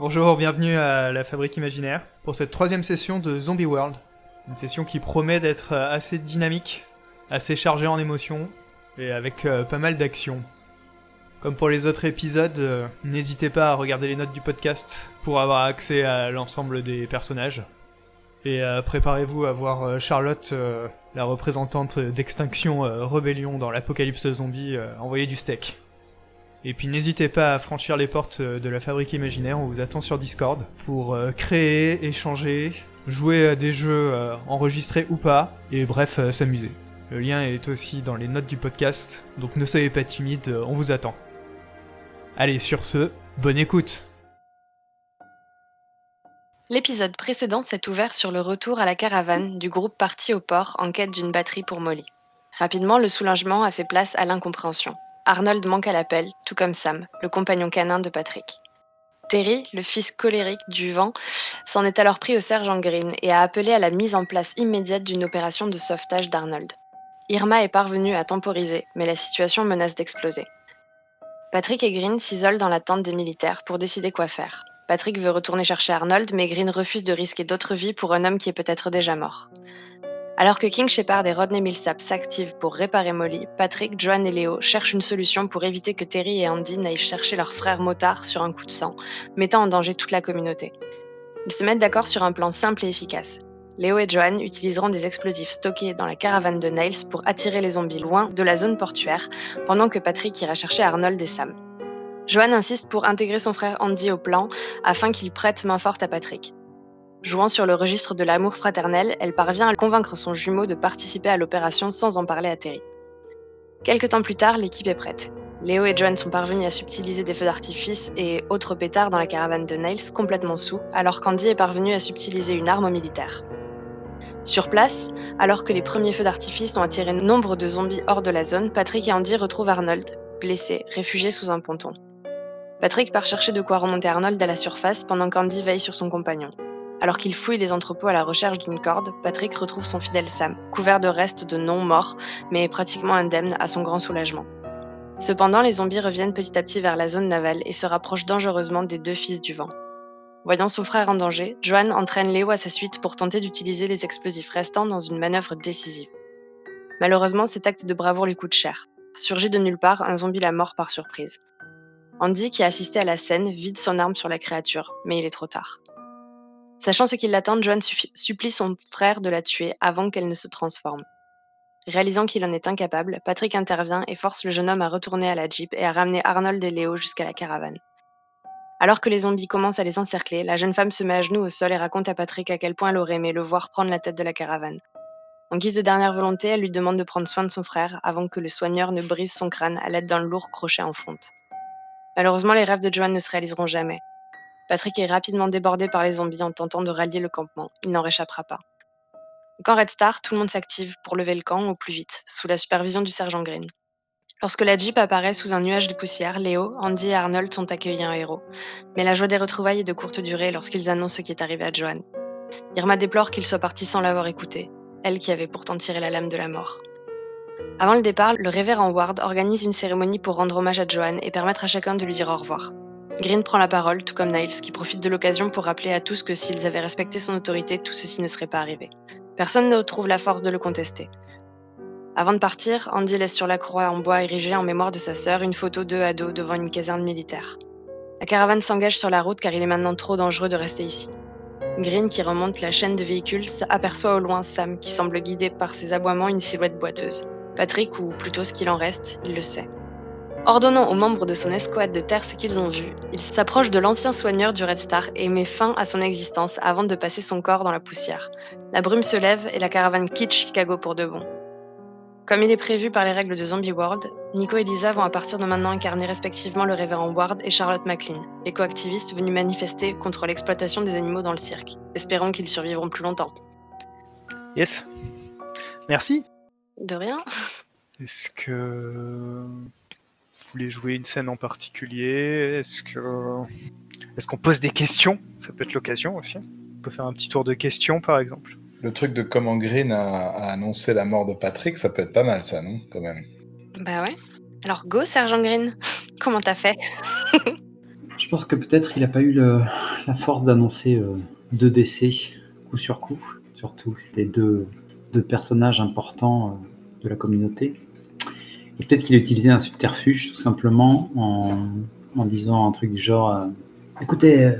Bonjour, bienvenue à la Fabrique Imaginaire pour cette troisième session de Zombie World. Une session qui promet d'être assez dynamique, assez chargée en émotions et avec euh, pas mal d'action. Comme pour les autres épisodes, euh, n'hésitez pas à regarder les notes du podcast pour avoir accès à l'ensemble des personnages. Et euh, préparez-vous à voir Charlotte, la représentante d'Extinction Rebellion dans l'Apocalypse Zombie, envoyer du steak. Et puis n'hésitez pas à franchir les portes euh, de la Fabrique Imaginaire, on vous attend sur Discord pour euh, créer, échanger, jouer à des jeux euh, enregistrés ou pas, et bref, s'amuser. Le lien est aussi dans les notes du podcast, donc ne soyez pas timide, on vous attend. Allez, sur ce, bonne écoute L'épisode précédent s'est ouvert sur le retour à la caravane du groupe parti au port en quête d'une batterie pour Molly. Rapidement, le soulagement a fait place à l'incompréhension. Arnold manque à l'appel, tout comme Sam, le compagnon canin de Patrick. Terry, le fils colérique du vent, s'en est alors pris au sergent Green et a appelé à la mise en place immédiate d'une opération de sauvetage d'Arnold. Irma est parvenue à temporiser, mais la situation menace d'exploser. Patrick et Green s'isolent dans la tente des militaires pour décider quoi faire. Patrick veut retourner chercher Arnold, mais Green refuse de risquer d'autres vies pour un homme qui est peut-être déjà mort. Alors que King Shepard et Rodney Millsap s'activent pour réparer Molly, Patrick, Joan et Léo cherchent une solution pour éviter que Terry et Andy n'aillent chercher leur frère motard sur un coup de sang, mettant en danger toute la communauté. Ils se mettent d'accord sur un plan simple et efficace. Léo et Joan utiliseront des explosifs stockés dans la caravane de Niles pour attirer les zombies loin de la zone portuaire, pendant que Patrick ira chercher Arnold et Sam. Joan insiste pour intégrer son frère Andy au plan afin qu'il prête main forte à Patrick. Jouant sur le registre de l'amour fraternel, elle parvient à convaincre son jumeau de participer à l'opération sans en parler à Terry. Quelque temps plus tard, l'équipe est prête. Léo et Joan sont parvenus à subtiliser des feux d'artifice et autres pétards dans la caravane de Niles complètement sous, alors qu'Andy est parvenu à subtiliser une arme militaire. Sur place, alors que les premiers feux d'artifice ont attiré nombre de zombies hors de la zone, Patrick et Andy retrouvent Arnold, blessé, réfugié sous un ponton. Patrick part chercher de quoi remonter Arnold à la surface pendant qu'Andy veille sur son compagnon. Alors qu'il fouille les entrepôts à la recherche d'une corde, Patrick retrouve son fidèle Sam, couvert de restes de non-morts, mais pratiquement indemne à son grand soulagement. Cependant, les zombies reviennent petit à petit vers la zone navale et se rapprochent dangereusement des deux fils du vent. Voyant son frère en danger, Joan entraîne Léo à sa suite pour tenter d'utiliser les explosifs restants dans une manœuvre décisive. Malheureusement, cet acte de bravoure lui coûte cher. Surgit de nulle part, un zombie la mort par surprise. Andy, qui a assisté à la scène, vide son arme sur la créature, mais il est trop tard. Sachant ce qui l'attend, Joan supplie son frère de la tuer avant qu'elle ne se transforme. Réalisant qu'il en est incapable, Patrick intervient et force le jeune homme à retourner à la Jeep et à ramener Arnold et Léo jusqu'à la caravane. Alors que les zombies commencent à les encercler, la jeune femme se met à genoux au sol et raconte à Patrick à quel point elle aurait aimé le voir prendre la tête de la caravane. En guise de dernière volonté, elle lui demande de prendre soin de son frère avant que le soigneur ne brise son crâne à l'aide d'un lourd crochet en fonte. Malheureusement, les rêves de Joan ne se réaliseront jamais. Patrick est rapidement débordé par les zombies en tentant de rallier le campement. Il n'en réchappera pas. Camp Red Star, tout le monde s'active pour lever le camp au plus vite, sous la supervision du sergent Green. Lorsque la Jeep apparaît sous un nuage de poussière, Léo, Andy et Arnold sont accueillis en héros. Mais la joie des retrouvailles est de courte durée lorsqu'ils annoncent ce qui est arrivé à Joan. Irma déplore qu'il soit parti sans l'avoir écouté, elle qui avait pourtant tiré la lame de la mort. Avant le départ, le révérend Ward organise une cérémonie pour rendre hommage à Joan et permettre à chacun de lui dire au revoir. Green prend la parole, tout comme Niles, qui profite de l'occasion pour rappeler à tous que s'ils avaient respecté son autorité, tout ceci ne serait pas arrivé. Personne ne trouve la force de le contester. Avant de partir, Andy laisse sur la croix en bois érigée en mémoire de sa sœur une photo d'eux à dos devant une caserne militaire. La caravane s'engage sur la route car il est maintenant trop dangereux de rester ici. Green, qui remonte la chaîne de véhicules, aperçoit au loin Sam, qui semble guidé par ses aboiements une silhouette boiteuse. Patrick, ou plutôt ce qu'il en reste, il le sait. Ordonnant aux membres de son escouade de terre ce qu'ils ont vu, il s'approche de l'ancien soigneur du Red Star et met fin à son existence avant de passer son corps dans la poussière. La brume se lève et la caravane quitte Chicago pour de bon. Comme il est prévu par les règles de Zombie World, Nico et Lisa vont à partir de maintenant incarner respectivement le révérend Ward et Charlotte McLean, l'éco-activiste venus manifester contre l'exploitation des animaux dans le cirque. Espérons qu'ils survivront plus longtemps. Yes. Merci. De rien Est-ce que voulez jouer une scène en particulier Est-ce que est-ce qu'on pose des questions? Ça peut être l'occasion aussi. On peut faire un petit tour de questions par exemple. Le truc de comment Green a, a annoncé la mort de Patrick, ça peut être pas mal, ça, non Quand même? Bah ouais. Alors go, Sergent Green Comment t'as fait? Je pense que peut-être il n'a pas eu le- la force d'annoncer euh, deux décès coup sur coup. Surtout, c'était deux, deux personnages importants euh, de la communauté. Et peut-être qu'il a utilisé un subterfuge tout simplement en, en disant un truc du genre euh, Écoutez, euh,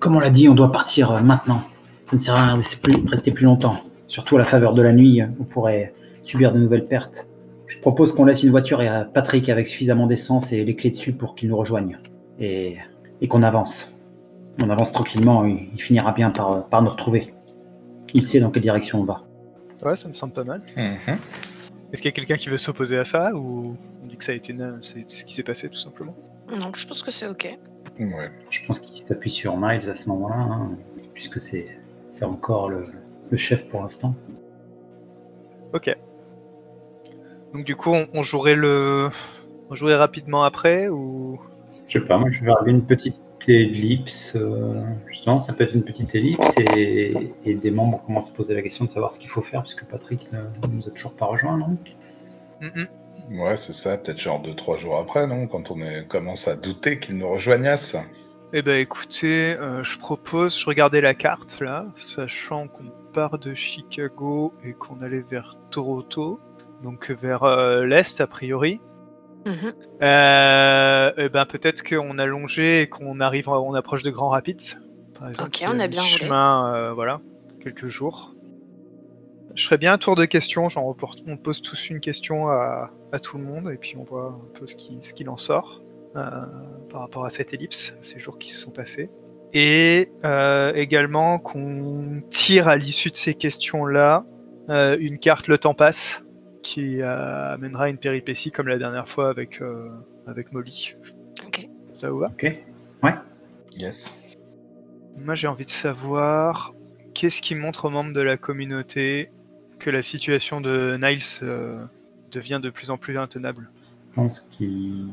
comme on l'a dit, on doit partir euh, maintenant. Ça ne sert à rien de rester plus- rester plus longtemps. Surtout à la faveur de la nuit, on pourrait subir de nouvelles pertes. Je propose qu'on laisse une voiture à Patrick avec suffisamment d'essence et les clés dessus pour qu'il nous rejoigne. Et, et qu'on avance. On avance tranquillement, il, il finira bien par, par nous retrouver. Il sait dans quelle direction on va. Ouais, ça me semble pas mal. Mhm. Est-ce qu'il y a quelqu'un qui veut s'opposer à ça ou on dit que ça a été na- c'est ce qui s'est passé tout simplement? Non, je pense que c'est ok. Ouais. Je pense qu'il s'appuie sur Miles à ce moment-là, hein, puisque c'est c'est encore le, le chef pour l'instant. Ok. Donc du coup, on, on jouerait le, on jouerait rapidement après ou? Je sais pas, moi je vais regarder une petite ellipse. euh, justement, ça peut être une petite ellipse et, et des membres commencent à se poser la question de savoir ce qu'il faut faire, puisque Patrick ne nous a toujours pas rejoint, non? Ouais, c'est ça, peut-être genre 2-3 jours après, non? Quand on est- commence à douter qu'il nous rejoignasse. Eh ben écoutez, euh, je propose, je regardais la carte là, sachant qu'on part de Chicago et qu'on allait vers Toronto, donc vers euh, l'est a priori. Mhm. Euh, eh ben peut-être qu'on a longé et qu'on arrive, on approche de Grand Rapids. Par exemple, Ok, on a bien roulé. chemin, euh, voilà, quelques jours. Je ferais bien un tour de questions, genre on porte- on pose tous une question à, à tout le monde et puis on voit un peu ce qui- ce qu'il en sort euh, par rapport à cette ellipse, ces jours qui se sont passés. Et euh, également qu'on tire à l'issue de ces questions-là une carte Le Temps passe qui amènera une péripétie comme la dernière fois avec, euh, avec Molly. Ok. Ça vous va? Ok. Yes. Moi j'ai envie de savoir qu'est-ce qui montre aux membres de la communauté que la situation de Niles euh, devient de plus en plus intenable? Je pense qu'il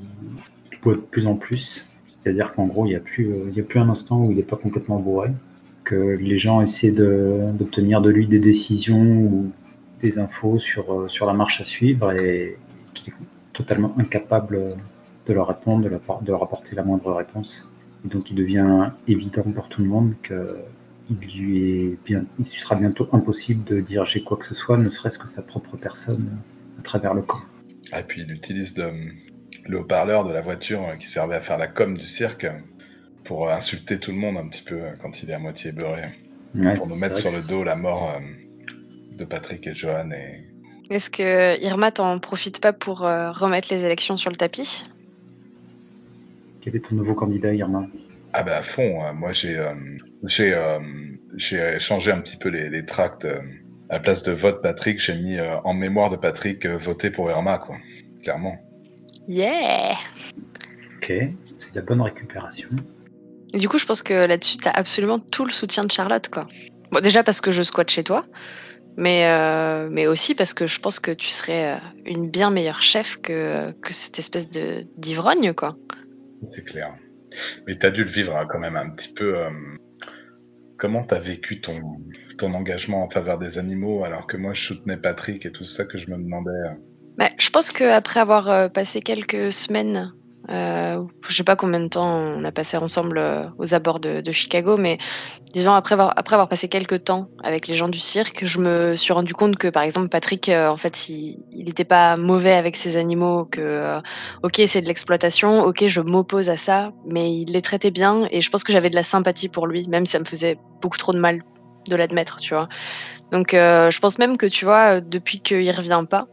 peut de plus en plus. C'est-à-dire qu'en gros, il n'y a, plus, euh, il y a plus un instant où il n'est pas complètement bourré. Que les gens essaient de- d'obtenir de, lui des décisions ou des infos sur, euh, sur la marche à suivre et qu'il est totalement incapable de leur répondre, de, leur- de leur apporter la moindre réponse. Et donc il devient évident pour tout le monde que il lui est bien, il sera bientôt impossible de diriger quoi que ce soit, ne serait-ce que sa propre personne à travers le camp. Et Ah, puis il utilise le, le haut-parleur de la voiture euh, qui servait à faire la com du cirque pour euh, insulter tout le monde un petit peu quand il est à moitié beurré. Ouais, Pour nous mettre sur le dos la mort euh, de Patrick et Johan. Et... Est-ce que Irma t'en profite pas pour euh, remettre les élections sur le tapis? Quel est ton nouveau candidat, Irma? Ah bah à fond, euh, moi j'ai euh, j'ai euh, j'ai changé un petit peu les, les tracts. euh, à la place de vote Patrick, j'ai mis euh, en mémoire de Patrick euh, voter pour Irma, quoi. Clairement. Yeah Ok, c'est de la bonne récupération. Et Du coup, je pense que là-dessus, t'as absolument tout le soutien de Charlotte, quoi. Bon, déjà parce que je squatte chez toi, mais, euh, mais aussi parce que je pense que tu serais euh, une bien meilleure chef que, que cette espèce de d'ivrogne, quoi. C'est clair. Mais t'as dû le vivre hein, quand même un petit peu. euh, Comment t'as vécu ton, ton engagement en faveur des animaux alors que moi je soutenais Patrick et tout ça que je me demandais. euh, Bah, je pense qu'après avoir passé quelques semaines, euh, je sais pas combien de temps on a passé ensemble euh, aux abords de, Chicago, mais disons après avoir, passé quelques temps avec les gens du cirque, je me suis rendu compte que par exemple Patrick, euh, en fait, il n'était pas mauvais avec ses animaux, que euh, ok c'est de l'exploitation, ok je m'oppose à ça, mais il les traitait bien et je pense que j'avais de la sympathie pour lui, même si ça me faisait beaucoup trop de mal de l'admettre, tu vois. Donc je pense même que tu vois, depuis qu'il revient pas,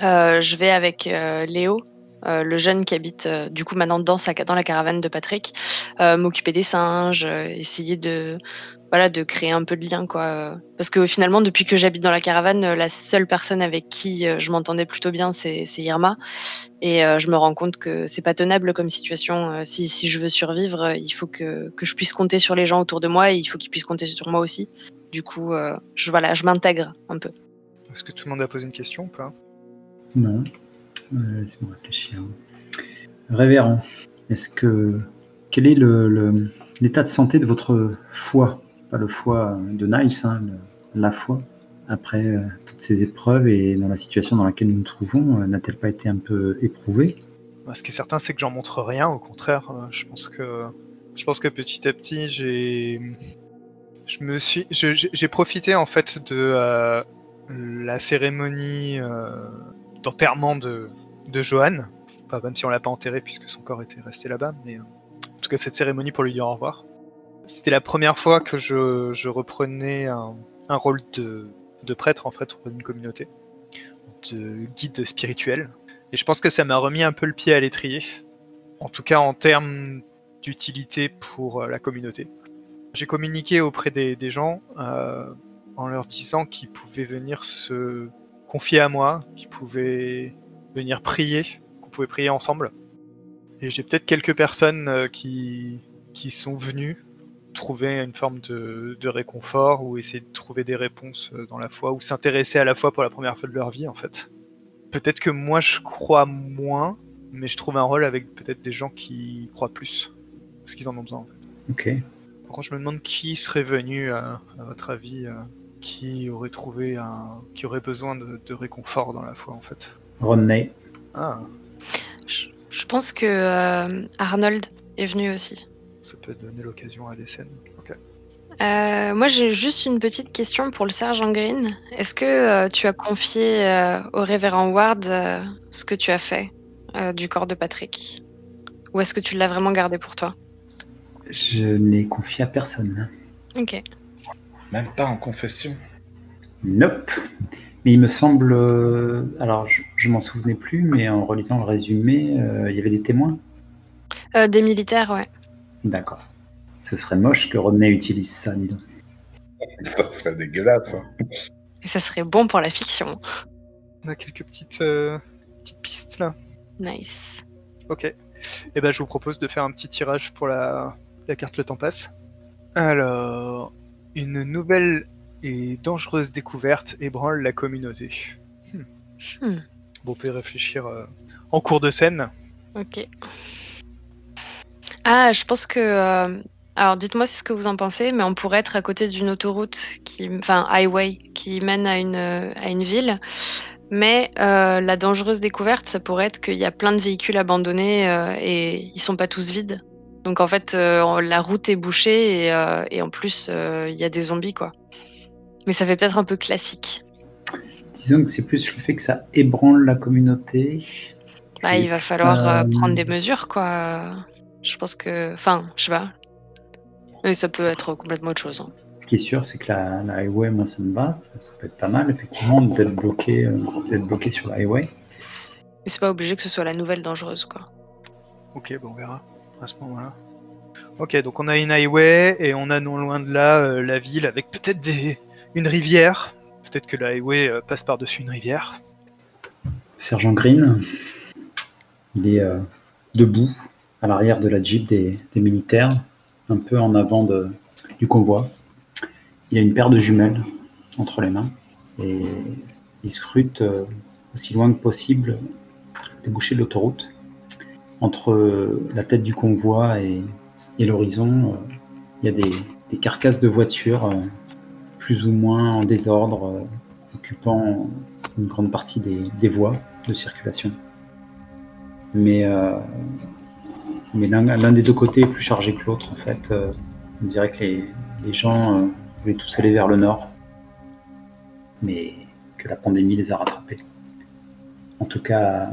je vais avec Léo, euh, le jeune qui habite euh, du coup maintenant dans, sa, dans la caravane de Patrick, euh, m'occuper des singes, euh, essayer de voilà de créer un peu de lien quoi. Parce que finalement depuis que j'habite dans la caravane, la seule personne avec qui euh, je m'entendais plutôt bien c'est Irma et euh, je me rends compte que c'est pas tenable comme situation. Si, si je veux survivre, il faut que, que je puisse compter sur les gens autour de moi et il faut qu'ils puissent compter sur moi aussi. Du coup, euh, je voilà, je m'intègre un peu. Est-ce que tout le monde a posé une question ou pas? Non. Euh. Révérend, est-ce que quel est l'état de santé de votre foi? Pas le foie de Niles, hein, la foi. Après euh, toutes ces épreuves et dans la situation dans laquelle nous nous trouvons, euh, n'a-t-elle pas été un peu éprouvée? Ce qui est certain, c'est que j'en montre rien. Au contraire, je pense que je pense que petit à petit, j'ai j'ai profité en fait de la cérémonie d'enterrement de de Johan. Enfin, même si on l'a pas enterré puisque son corps était resté là-bas, mais en tout cas cette cérémonie pour lui dire au revoir. C'était la première fois que je, reprenais un, rôle de, prêtre en fait auprès d'une communauté, de guide spirituel. Et je pense que ça m'a remis un peu le pied à l'étrier, en tout cas en termes d'utilité pour euh, la communauté. J'ai communiqué auprès des, des gens euh, en leur disant qu'ils pouvaient venir se confier à moi, qu'ils pouvaient venir prier, qu'on pouvait prier ensemble. Et j'ai peut-être quelques personnes euh, qui, qui sont venues trouver une forme de, de, réconfort ou essayer de trouver des réponses euh, dans la foi ou s'intéresser à la foi pour la première fois de leur vie en fait. Peut-être que moi je crois moins, mais je trouve un rôle avec peut-être des gens qui croient plus parce qu'ils en ont besoin. En fait. Ok. Quand je me demande qui serait venu à, à votre avis, euh, qui aurait trouvé un, qui aurait besoin de, de réconfort dans la foi en fait. Rodney. Ah. Je, je pense que euh, Arnold est venu aussi. Ça peut donner l'occasion à des scènes. Euh, moi, j'ai juste une petite question pour le sergent Green. Est-ce que euh, tu as confié euh, au révérend Ward euh, ce que tu as fait euh, du corps de Patrick? Ou est-ce que tu l'as vraiment gardé pour toi? Je n'ai confié à personne. Ok. Même pas en confession. Nope. Mais il me semble. euh, Alors, je, je m'en souvenais plus, mais en relisant le résumé, euh, il y avait des témoins. Euh, des militaires, ouais. D'accord. Ce serait moche que Rodney utilise ça, dis donc. Ça serait dégueulasse. hein. Et ça serait bon pour la fiction. On a quelques petites, euh, petites pistes là. Nice. Ok. Et ben je vous propose de faire un petit tirage pour la, la carte Le Temps passe. Alors, une nouvelle et dangereuse découverte ébranle la communauté. Hmm. Bon, on peut y réfléchir euh, en cours de scène. Ok. Ah, je pense que. euh, Alors, dites-moi ce que vous en pensez, mais on pourrait être à côté d'une autoroute, qui, enfin, highway, qui mène à une, à une ville. Mais euh, la dangereuse découverte, ça pourrait être qu'il y a plein de véhicules abandonnés et ils sont pas tous vides. Donc, en fait, la route est bouchée et, et en plus, il y a des zombies, quoi. Mais ça fait peut-être un peu classique. Disons que c'est plus le fait que ça ébranle la communauté. Bah, il va falloir euh, Euh, prendre des mesures, quoi. Je pense que. Enfin, je sais pas. Mais ça peut être complètement autre chose. hein. Ce qui est sûr, c'est que la, la highway, moi, ça me va. Ça, ça peut être pas mal, effectivement, d'être bloqué, euh, bloqué sur la highway. Mais c'est pas obligé que ce soit la nouvelle dangereuse, quoi. Ok, bon, on verra à ce moment-là. Ok, donc on a une highway et on a non loin de là euh, la ville avec peut-être des... une rivière. Peut-être que la highway euh, passe par-dessus une rivière. Sergent Green, il est euh, debout à l'arrière de la Jeep des, militaires, un peu en avant du convoi. Il a une paire de jumelles entre les mains et il scrute euh, aussi loin que possible le débouché de l'autoroute. Entre la tête du convoi et, l'horizon, il y a des, carcasses de voitures plus ou moins en désordre, euh, occupant une grande partie des, voies de circulation. Mais, euh, mais l'un des deux côtés est plus chargé que l'autre, en fait. Euh, on dirait que les, les gens voulaient tous aller vers le nord, mais que la pandémie les a rattrapés. En tout cas,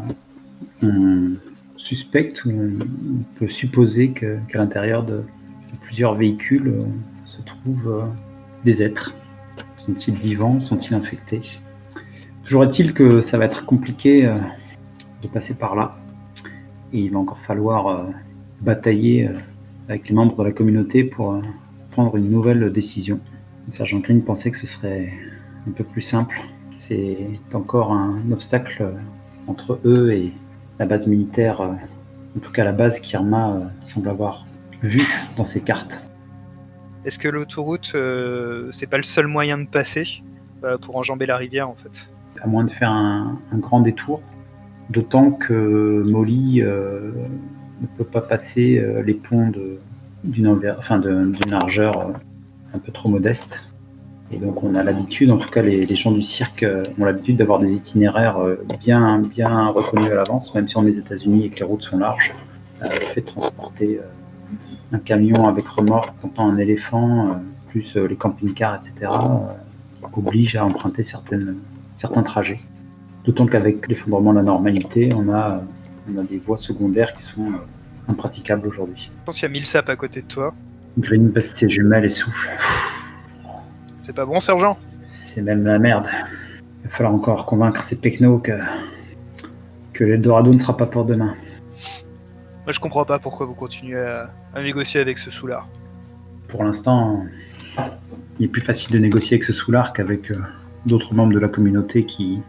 on suspecte ou on peut supposer qu'à l'intérieur de, plusieurs véhicules se trouvent des êtres. Sont-ils vivants Sont-ils infectés? Toujours est-il que ça va être compliqué euh, de passer par là. Et il va encore falloir euh, batailler euh, avec les membres de la communauté pour prendre une nouvelle décision. Le sergent Green pensait que ce serait un peu plus simple. C'est encore un obstacle entre eux et la base militaire, en tout cas la base qu'Irma semble avoir vue dans ses cartes. Est-ce que l'autoroute, euh, c'est pas le seul moyen de passer euh, pour enjamber la rivière en fait? À moins de faire un, grand détour. D'autant que Molly euh, ne peut pas passer euh, les ponts d'une largeur un peu trop modeste. Et donc on a l'habitude, en tout cas les, gens du cirque ont l'habitude d'avoir des itinéraires bien, bien reconnus à l'avance, même si on est aux États-Unis et que les routes sont larges. Fait transporter un camion avec remorque, comptant un éléphant, euh, plus euh, les camping-cars, etc., euh, oblige à emprunter certaines, certains trajets. D'autant qu'avec l'effondrement de la normalité, on a, on a des voies secondaires qui sont impraticables aujourd'hui. Je pense qu'il y a Milsap à côté de toi. Green ses jumelles et souffle. C'est pas bon, sergent? C'est même la merde. Il va falloir encore convaincre ces pecnos que, que l'Eldorado ne sera pas pour demain. Moi, je comprends pas pourquoi vous continuez à, à négocier avec ce soulard. Pour l'instant, il est plus facile de négocier avec ce soulard qu'avec euh, d'autres membres de la communauté qui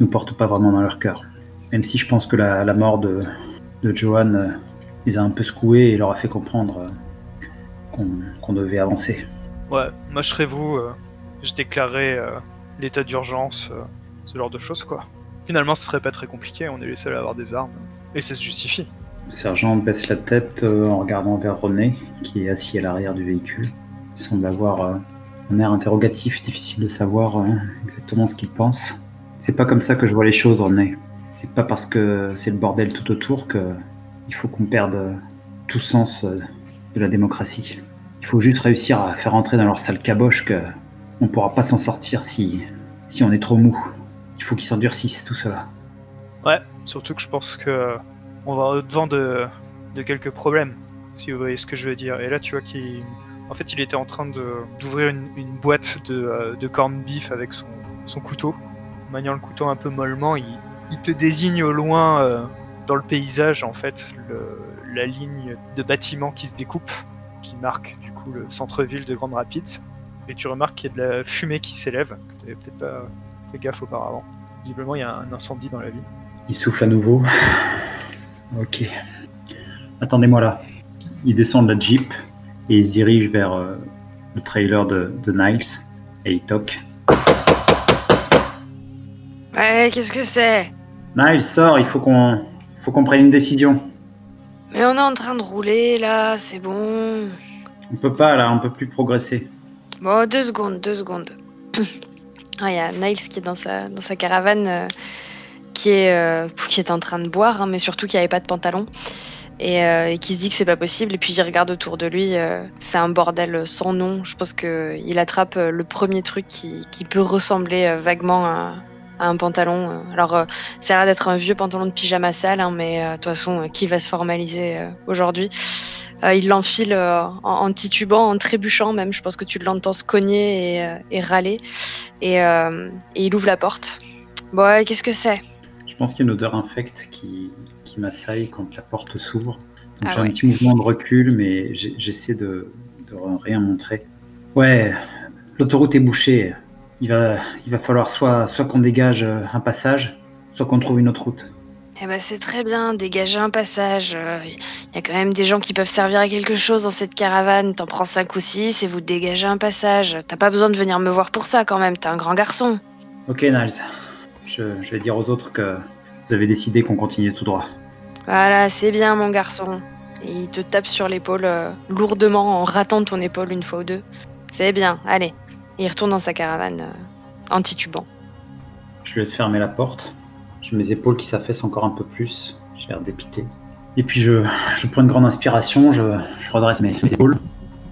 nous portent pas vraiment dans leur cœur. Même si je pense que la, la mort de, de Johan euh, les a un peu secoués et leur a fait comprendre euh, qu'on devait avancer. Ouais, moi je serais vous, je déclarerais l'état d'urgence, ce genre de choses quoi. Finalement, ce serait pas très compliqué, on est les seuls à avoir des armes. Et ça se justifie. Sergent baisse la tête euh, en regardant vers René, qui est assis à l'arrière du véhicule. Il semble avoir euh, un air interrogatif, difficile de savoir euh, exactement ce qu'il pense. C'est pas comme ça que je vois les choses, René. C'est pas parce que c'est le bordel tout autour que il faut qu'on perde tout sens de la démocratie. Il faut juste réussir à faire entrer dans leur sale caboche que on pourra pas s'en sortir si si on est trop mou. Il faut qu'ils s'endurcissent tout cela. Ouais, surtout que je pense que on va au-devant de, quelques problèmes, si vous voyez ce que je veux dire. Et là, tu vois qu'il. En fait, il était en train d'ouvrir une, boîte de, euh, de corned beef avec son, couteau. Maniant le couteau un peu mollement, il, te désigne au loin, euh, dans le paysage, en fait, la ligne de bâtiments qui se découpe, qui marque du coup le centre-ville de Grande Rapids. Et tu remarques qu'il y a de la fumée qui s'élève, tu n'avais peut-être pas fait gaffe auparavant. Visiblement, il y a un incendie dans la ville. Il souffle à nouveau. Ok. Attendez-moi là. Il descend de la Jeep et il se dirige vers euh, le trailer de, de Niles et il toque. Ouais, qu'est-ce que c'est? Niles, sort, il faut qu'on faut qu'on prenne une décision. Mais on est en train de rouler là, c'est bon. On peut pas là, on peut plus progresser. Bon, deux secondes, deux secondes. Ah, Il y a Niles qui est dans sa, dans sa caravane, euh, qui, est, euh, qui est en train de boire, hein, mais surtout qui n'avait pas de pantalon. Et, euh, et qui se dit que c'est pas possible. Et puis il regarde autour de lui, euh, c'est un bordel sans nom. Je pense qu'il attrape le premier truc qui, qui peut ressembler vaguement à, un pantalon. Alors, ça a l'air d'être un vieux pantalon de pyjama sale, hein, mais de toute façon, qui va se formaliser aujourd'hui? Il l'enfile en, titubant, en trébuchant même. Je pense que tu l'entends se cogner et, râler. Et, il ouvre la porte. Bon, qu'est-ce que c'est? Pense qu'il y a une odeur infecte qui, qui m'assaille quand la porte s'ouvre. Ah j'ai ouais. un petit mouvement de recul, mais j'essaie de, de rien montrer. Ouais, l'autoroute est bouchée. Il va, il va falloir soit, soit qu'on dégage euh, un passage, soit qu'on trouve une autre route. Eh ben, c'est très bien, dégager un passage. Il y a quand même des gens qui peuvent servir à quelque chose dans cette caravane. T'en prends cinq ou six et vous dégagez un passage. T'as pas besoin de venir me voir pour ça quand même, t'es un grand garçon. Ok, Niles. Je, je vais dire aux autres que vous avez décidé qu'on continue tout droit. Voilà, c'est bien mon garçon. Et il te tape sur l'épaule euh, lourdement en ratant ton épaule une fois ou deux. C'est bien, allez. Et il retourne dans sa caravane euh, en titubant. Je lui laisse fermer la porte. J'ai mes épaules qui s'affaissent encore un peu plus. J'ai l'air dépité. Et puis je, je prends une grande inspiration, je, je redresse mes, mes épaules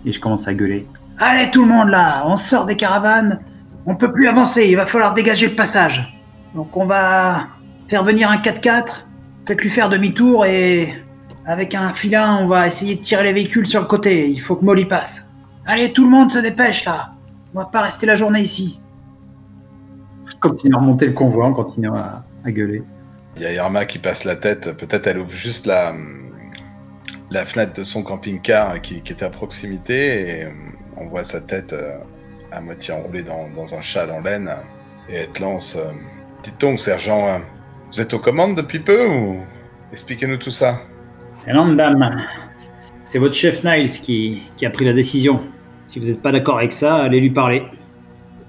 et je commence à gueuler. Allez tout le monde là, on sort des caravanes, on peut plus avancer, il va falloir dégager le passage. Donc on va faire venir un 4x4, faites-lui faire demi-tour et avec un filin on va essayer de tirer les véhicules sur le côté, il faut que Molly passe. Allez tout le monde se dépêche là, on va pas rester la journée ici. Je continue à remonter le convoi en continuant à, à gueuler. Il y a Irma qui passe la tête. Peut-être elle ouvre juste la, la fenêtre de son camping-car qui, qui était à proximité et euh, on voit sa tête euh, à moitié enroulée dans, dans un châle en laine et elle te lance. Euh, Dites donc, sergent, euh, vous êtes aux commandes depuis peu ou expliquez-nous tout ça. Et non, madame, c'est votre chef Niles qui, qui a pris la décision. Si vous n'êtes pas d'accord avec ça, allez lui parler.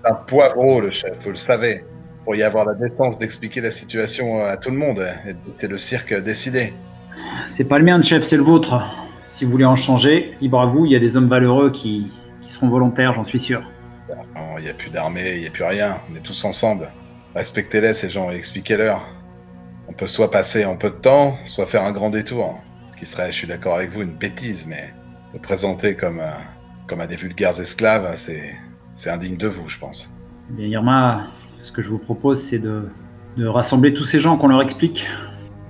C'est un poireau, le chef, vous le savez. Pour y avoir la décence d'expliquer la situation à tout le monde. C'est le cirque décidé. C'est pas le mien, chef, c'est le vôtre. Si vous voulez en changer, libre à vous, il y a des hommes valeureux qui, qui seront volontaires, j'en suis sûr. Il n'y a plus d'armée, il n'y a plus rien. On est tous ensemble. Respectez-les, ces gens, et expliquez-leur. On peut soit passer en peu de temps, soit faire un grand détour. Ce qui serait, je suis d'accord avec vous, une bêtise, mais le présenter comme, euh, comme à des vulgaires esclaves, c'est, c'est indigne de vous, je pense. Bien, Irma, ce que je vous propose, c'est de, de rassembler tous ces gens qu'on leur explique.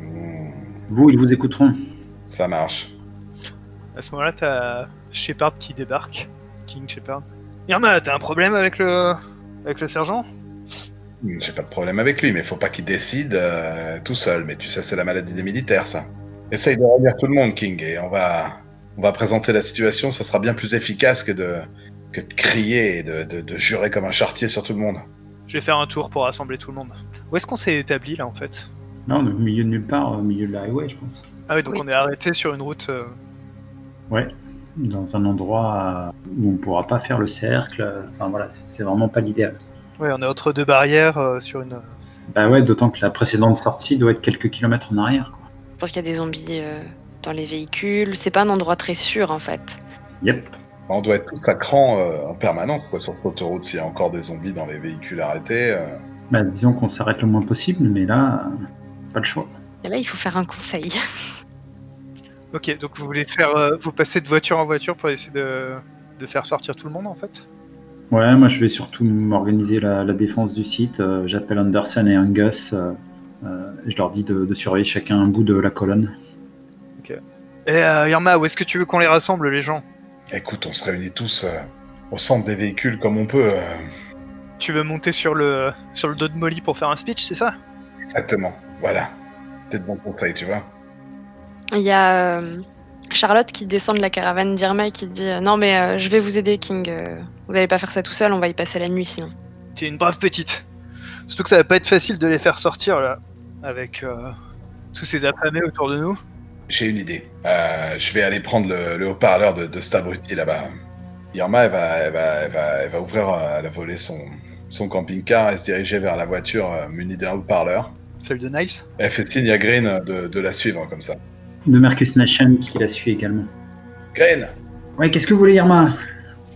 Hmm, Vous, ils vous écouteront. ça marche. À ce moment-là, t'as Shepard qui débarque. King Shepard. Irma, t'as un problème avec le. avec le sergent? J'ai pas de problème avec lui, mais faut pas qu'il décide euh, tout seul. Mais tu sais, c'est la maladie des militaires, ça. Essaye de réunir tout le monde, King, et on va, on va présenter la situation. Ça sera bien plus efficace que de, que de crier et de, de- de jurer comme un chartier sur tout le monde. Je vais faire un tour pour rassembler tout le monde. Où est-ce qu'on s'est établi là en fait? Là, on est au milieu de nulle part, au milieu de la highway, je pense. Ah oui, donc Oui. on est arrêté sur une route. euh, Ouais. Dans un endroit où on pourra pas faire le cercle. euh, Enfin voilà, c'est vraiment pas l'idéal. Ouais, on est entre deux barrières euh, sur une. Bah ouais, d'autant que la précédente sortie doit être quelques kilomètres en arrière. Quoi. Je pense qu'il y a des zombies euh, dans les véhicules. C'est pas un endroit très sûr en fait. Yep. On doit être tous à cran euh, en permanence, quoi, sur l'autoroute. S'il y a encore des zombies dans les véhicules arrêtés. euh, Bah disons qu'on s'arrête le moins possible, mais là, euh, pas le choix. Et là, il faut faire un conseil. Ok, donc vous voulez faire. euh, vous passez de voiture en voiture pour essayer de, de faire sortir tout le monde en fait? Ouais, moi je vais surtout m'organiser la, la défense du site. Euh, J'appelle Anderson et Angus. euh, euh, et je leur dis de, de surveiller chacun un bout de la colonne. Et euh, Irma, où est-ce que tu veux qu'on les rassemble les gens? Écoute, on se réunit tous euh, au centre des véhicules comme on peut. euh, Tu veux monter sur le, sur le dos de Molly pour faire un speech, c'est ça? Exactement. Voilà. C'est de bons conseils, tu vois. Il y a euh, Charlotte qui descend de la caravane d'Irma et qui dit euh, Non, mais euh, je vais vous aider, King. Vous allez pas faire ça tout seul, on va y passer la nuit sinon. T'es une brave petite. Surtout que ça va pas être facile de les faire sortir là, avec euh, tous ces affamés autour de nous. J'ai une idée. Euh, je vais aller prendre le, le haut-parleur de, de Stavruti là-bas. Irma, elle va, elle va, elle va, elle va ouvrir, elle va voler son, son camping-car et se diriger vers la voiture euh, munie d'un haut-parleur. Celle de Niles? Elle fait signe à Green de, de la suivre comme ça. De Marcus Nation qui la suit également. Green, Ouais, qu'est-ce que vous voulez, Irma?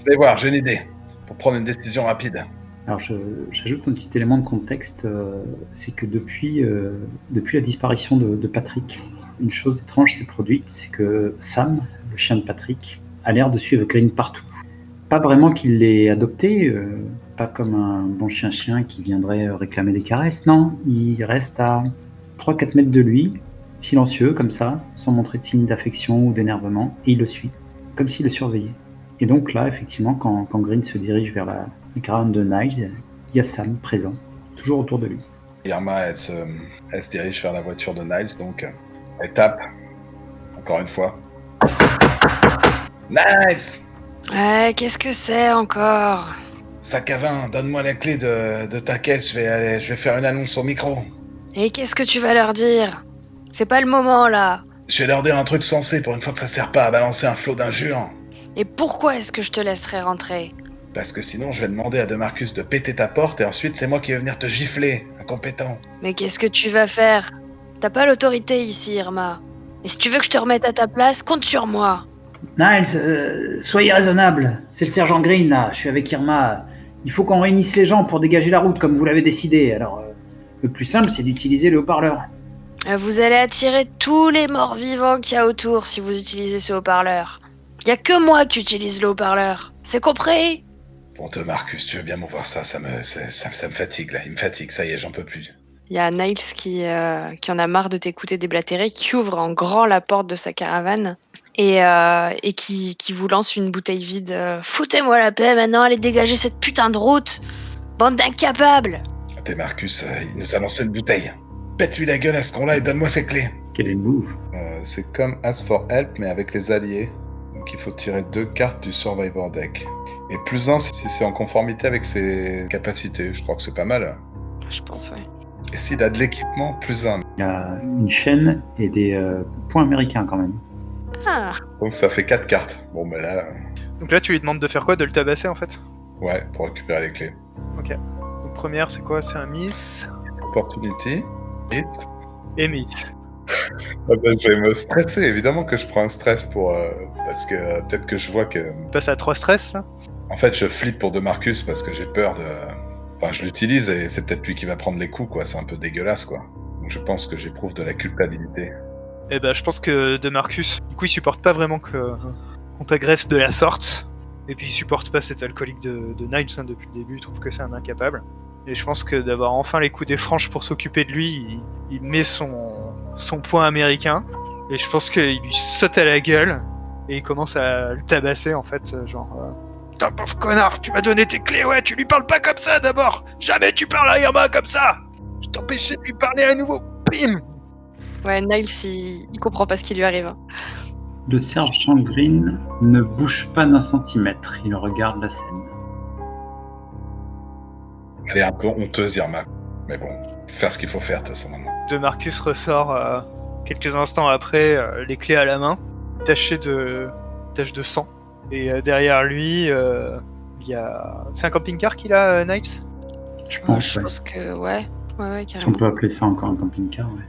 Allez voir, j'ai une idée. Pour prendre une décision rapide. Alors, je- j'ajoute un petit élément de contexte, euh, c'est que depuis, euh, depuis la disparition de, Patrick, une chose étrange s'est produite, c'est que Sam, le chien de Patrick, a l'air de suivre Green partout. Pas vraiment qu'il l'ait adopté, euh, pas comme un bon chien-chien qui viendrait réclamer des caresses, non, il reste à 3-4 mètres de lui, silencieux comme ça, sans montrer de signe d'affection ou d'énervement, et il le suit, comme s'il le surveillait. Et donc là, effectivement, quand, quand Green se dirige vers la, la caravane de Niles, il y a Sam présent, toujours autour de lui. Irma, elle se, elle se dirige vers la voiture de Niles, donc euh, elle tape. Encore une fois. Niles Ouais, qu'est-ce que c'est encore? Sac à vin, donne-moi la clé de, de ta caisse, je vais, aller, je vais faire une annonce au micro. Et qu'est-ce que tu vas leur dire? C'est pas le moment là. Je vais leur dire un truc sensé pour une fois que ça sert pas à balancer un flot d'injures. Et pourquoi est-ce que je te laisserai rentrer? Parce que sinon, je vais demander à Demarcus de péter ta porte et ensuite c'est moi qui vais venir te gifler, incompétent. Mais qu'est-ce que tu vas faire? T'as pas l'autorité ici, Irma. Et si tu veux que je te remette à ta place, compte sur moi. Niles, euh, soyez raisonnable. C'est le sergent Green là, je suis avec Irma. Il faut qu'on réunisse les gens pour dégager la route comme vous l'avez décidé. Alors, euh, le plus simple, c'est d'utiliser le haut-parleur. Euh, Vous allez attirer tous les morts vivants qu'il y a autour si vous utilisez ce haut-parleur. Y a que moi qui utilise le haut-parleur. C'est compris? Bon, Demarcus, tu veux bien m'ouvrir ça, ça me, ça, ça- ça me fatigue là, il me fatigue, ça y est, j'en peux plus. Il y a Niles qui, euh, qui en a marre de t'écouter déblatérer, qui ouvre en grand la porte de sa caravane et, euh, et qui, qui vous lance une bouteille vide. euh, Foutez-moi la paix maintenant, allez dégager cette putain de route Bande d'incapables Demarcus, euh, il nous a lancé une bouteille. Pète-lui la gueule à ce con-là et donne-moi ses clés. Quel est le move? Euh, c'est comme Ask for Help, mais avec les alliés. Donc il faut tirer deux cartes du Survivor Deck. Et plus un si c'est en conformité avec ses capacités. Je crois que c'est pas mal. Je pense, ouais. Et s'il a de l'équipement, plus un. Il y a une chaîne et des euh, points américains quand même. Ah Donc ça fait quatre cartes. Bon, bah là, Donc là, tu lui demandes de faire quoi? De le tabasser en fait? Ouais, pour récupérer les clés. Donc première, c'est quoi? C'est un miss Opportunity. Hit. et miss. Ah bah, je vais me stresser. Évidemment que je prends un stress pour. euh, parce que euh, peut-être que je vois que. Tu passes à 3 stress là? En fait, je flippe pour De Marcus parce que j'ai peur de. Enfin, je l'utilise et c'est peut-être lui qui va prendre les coups, quoi. C'est un peu dégueulasse, quoi. Donc je pense que j'éprouve de la culpabilité. Eh ben, je pense que de Marcus, du coup, il supporte pas vraiment que qu'on t'agresse de la sorte. Et puis, il supporte pas cet alcoolique de, de Niles hein, depuis le début. Il trouve que c'est un incapable. Et je pense que d'avoir enfin les coups des franches pour s'occuper de lui, il, il met son, son point américain. Et je pense qu'il lui saute à la gueule. Et il commence à le tabasser, en fait. euh, Genre. euh, Putain, pauvre connard, tu m'as donné tes clés, ouais, tu lui parles pas comme ça d'abord Jamais tu parles à Irma comme ça Je t'empêchais de lui parler à nouveau Bim Ouais, Niles, il, il comprend pas ce qui lui arrive. hein. Le sergent Green ne bouge pas d'un centimètre. Il regarde la scène. Elle est un peu honteuse, Irma. Mais bon, faire ce qu'il faut faire, de toute façon, maintenant. de Marcus ressort euh, quelques instants après, euh, les clés à la main, tachées de taches de sang. Et euh, derrière lui, euh, il y a. C'est un camping-car qu'il a, euh, Niles? Je pense, je ouais. pense que ouais, ouais, ouais, si on peut appeler ça encore un camping-car. ouais.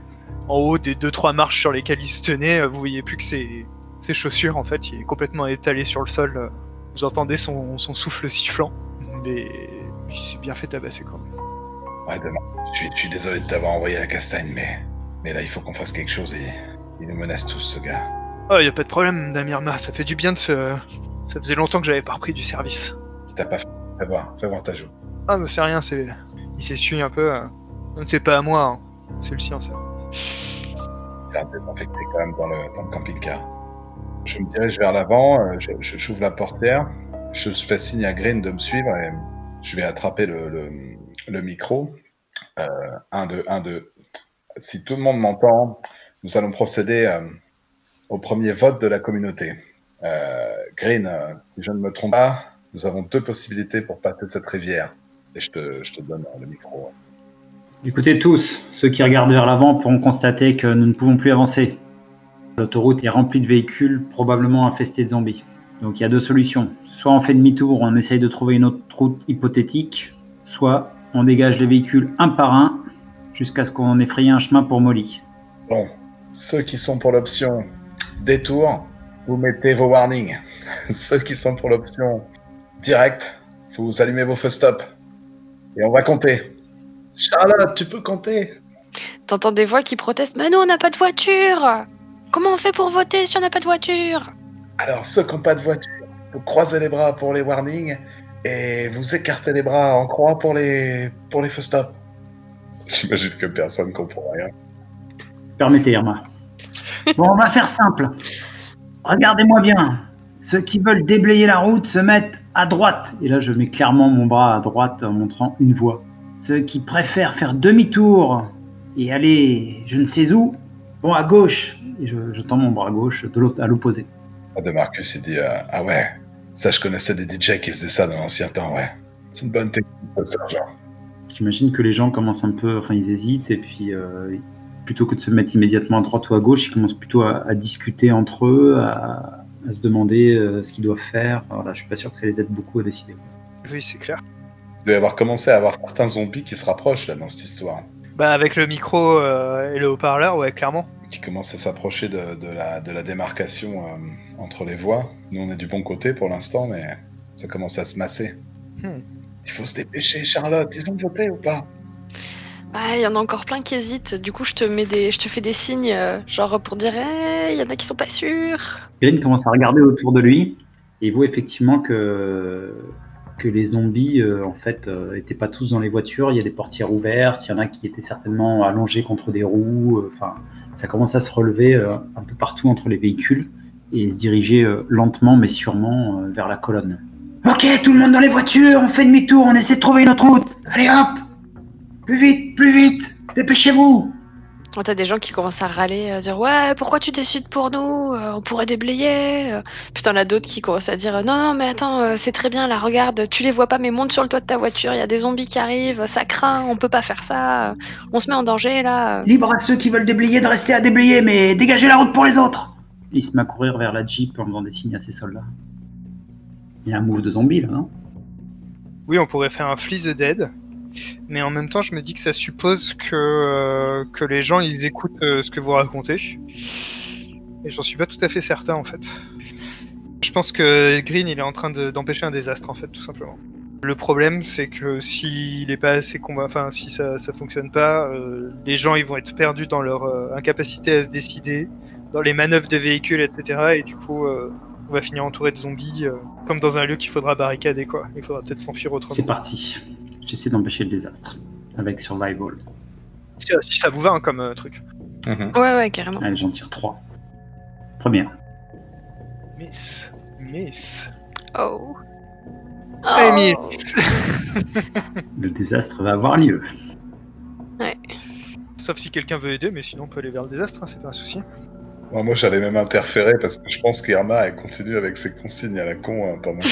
En haut des deux trois marches sur lesquelles il se tenait, vous voyez plus que ses, ses chaussures. En fait, il est complètement étalé sur le sol. Vous entendez son, son souffle sifflant. Mais il s'est bien fait tabasser quand même. Ouais, demain. Je suis, désolé de t'avoir envoyé à la castagne, mais. Mais là, il faut qu'on fasse quelque chose et. Il nous menace tous, ce gars. Oh, y a pas de problème, Damirma. Ça fait du bien de se. Ça faisait longtemps que j'avais pas repris du service. Il t'a pas fait. Fais voir, fais voir ta joue. Ah, mais c'est rien, c'est. Il s'essuie un peu. euh. C'est pas à moi, hein. c'est le sien, ça. C'est un désinfecté quand même dans le, dans le camping-car. Je me dirige vers l'avant, euh, je, je- j'ouvre la portière, je fais signe à Green de me suivre et je vais attraper le, le, le micro. Euh, un, deux, un, deux. Si tout le monde m'entend, nous allons procéder euh, au premier vote de la communauté. Euh, Green, si je ne me trompe pas, nous avons deux possibilités pour passer cette rivière. Et je te, donne le micro. Écoutez tous, ceux qui regardent vers l'avant pourront constater que nous ne pouvons plus avancer. L'autoroute est remplie de véhicules probablement infestés de zombies. Donc il y a deux solutions. Soit on fait demi-tour, on essaye de trouver une autre route hypothétique, soit on dégage les véhicules un par un jusqu'à ce qu'on ait frayé un chemin pour Molly. Bon, ceux qui sont pour l'option détour, vous mettez vos warnings. ceux qui sont pour l'option direct, vous allumez vos feux stop. Et on va compter. Charlotte, tu peux compter T'entends des voix qui protestent Mais nous, on n'a pas de voiture Comment on fait pour voter si on n'a pas de voiture? Alors, ceux qui n'ont pas de voiture, vous croisez les bras pour les warnings et vous écartez les bras en croix pour les, pour les feux stop. J'imagine que personne comprend rien. Permettez, Irma. Bon, on va faire simple. Regardez-moi bien. Ceux qui veulent déblayer la route se mettent à droite. Et là, je mets clairement mon bras à droite en montrant une voie. Ceux qui préfèrent faire demi-tour et aller je ne sais où, bon, à gauche. Et je, je tends mon bras à gauche de l'autre, à l'opposé. Ah, De Marcus, il dit euh, Ah ouais, ça, je connaissais des DJ qui faisaient ça dans l'ancien temps, ouais. C'est une bonne technique, ça, sergent. J'imagine que les gens commencent un peu, enfin, ils hésitent et puis euh, plutôt que de se mettre immédiatement à droite ou à gauche, ils commencent plutôt à, à discuter entre eux, à, à se demander euh, ce qu'ils doivent faire. Voilà, je suis pas sûr que ça les aide beaucoup à décider. Oui, c'est clair. Il doit y avoir commencé à avoir certains zombies qui se rapprochent là dans cette histoire. Bah, avec le micro euh, et le haut-parleur, ouais, clairement. Qui commencent à s'approcher de, de la, de la démarcation euh, entre les voies. Nous, on est du bon côté pour l'instant, mais ça commence à se masser. Hmm. Il faut se dépêcher, Charlotte. Ils ont voté ou pas? Bah, il y en a encore plein qui hésitent. Du coup, je te, mets des... je te fais des signes, euh, genre pour dire Hey, il y en a qui sont pas sûrs. Green commence à regarder autour de lui et il voit effectivement que, que les zombies, euh, en fait, euh, étaient pas tous dans les voitures. Il y a des portières ouvertes, il y en a qui étaient certainement allongés contre des roues. euh, Enfin, ça commence à se relever euh, un peu partout entre les véhicules et se diriger euh, lentement mais sûrement euh, vers la colonne. Ok, tout le monde dans les voitures, on fait demi-tour, on essaie de trouver une autre route. Allez hop Plus vite, plus vite Dépêchez-vous Oh, T'as des gens qui commencent à râler, à dire Ouais, pourquoi tu décides pour nous Euh, On pourrait déblayer. euh. Puis t'en as d'autres qui commencent à dire Non, non, mais attends, euh, c'est très bien, là, regarde, tu les vois pas, mais monte sur le toit de ta voiture, il y a des zombies qui arrivent, ça craint, on peut pas faire ça, on se met en danger là. Libre à ceux qui veulent déblayer de rester à déblayer, mais dégagez la route pour les autres Il se met à courir vers la Jeep en faisant des signes à ses soldats. Il y a un move de zombie là, non? Oui, on pourrait faire un Flee the Dead. Mais en même temps, je me dis que ça suppose que, euh, que les gens ils écoutent euh, ce que vous racontez. Et j'en suis pas tout à fait certain en fait. Je pense que Green, il est en train de- d'empêcher un désastre, en fait, tout simplement. Le problème, c'est que s'il est pas assez convain- enfin, si ça, ça fonctionne pas, euh, les gens, ils vont être perdus dans leur incapacité à se décider, dans les manœuvres de véhicules, etc. Et du coup, on va finir entouré de zombies, comme dans un lieu qu'il faudra barricader, quoi. Il faudra peut-être s'enfuir C'est autrement. parti. J'essaie d'empêcher le désastre avec Survival. Si, si ça vous va, hein, comme euh, truc. Mhm. Ouais, ouais, carrément. Allez, j'en tire 3. Première. Miss. Miss. Oh. Eh, Oh. miss Le désastre va avoir lieu. Sauf si quelqu'un veut aider, mais sinon on peut aller vers le désastre, hein, c'est pas un souci. Moi, j'allais même interférer parce que je pense qu'Irma, elle continue avec ses consignes à la con hein, pendant que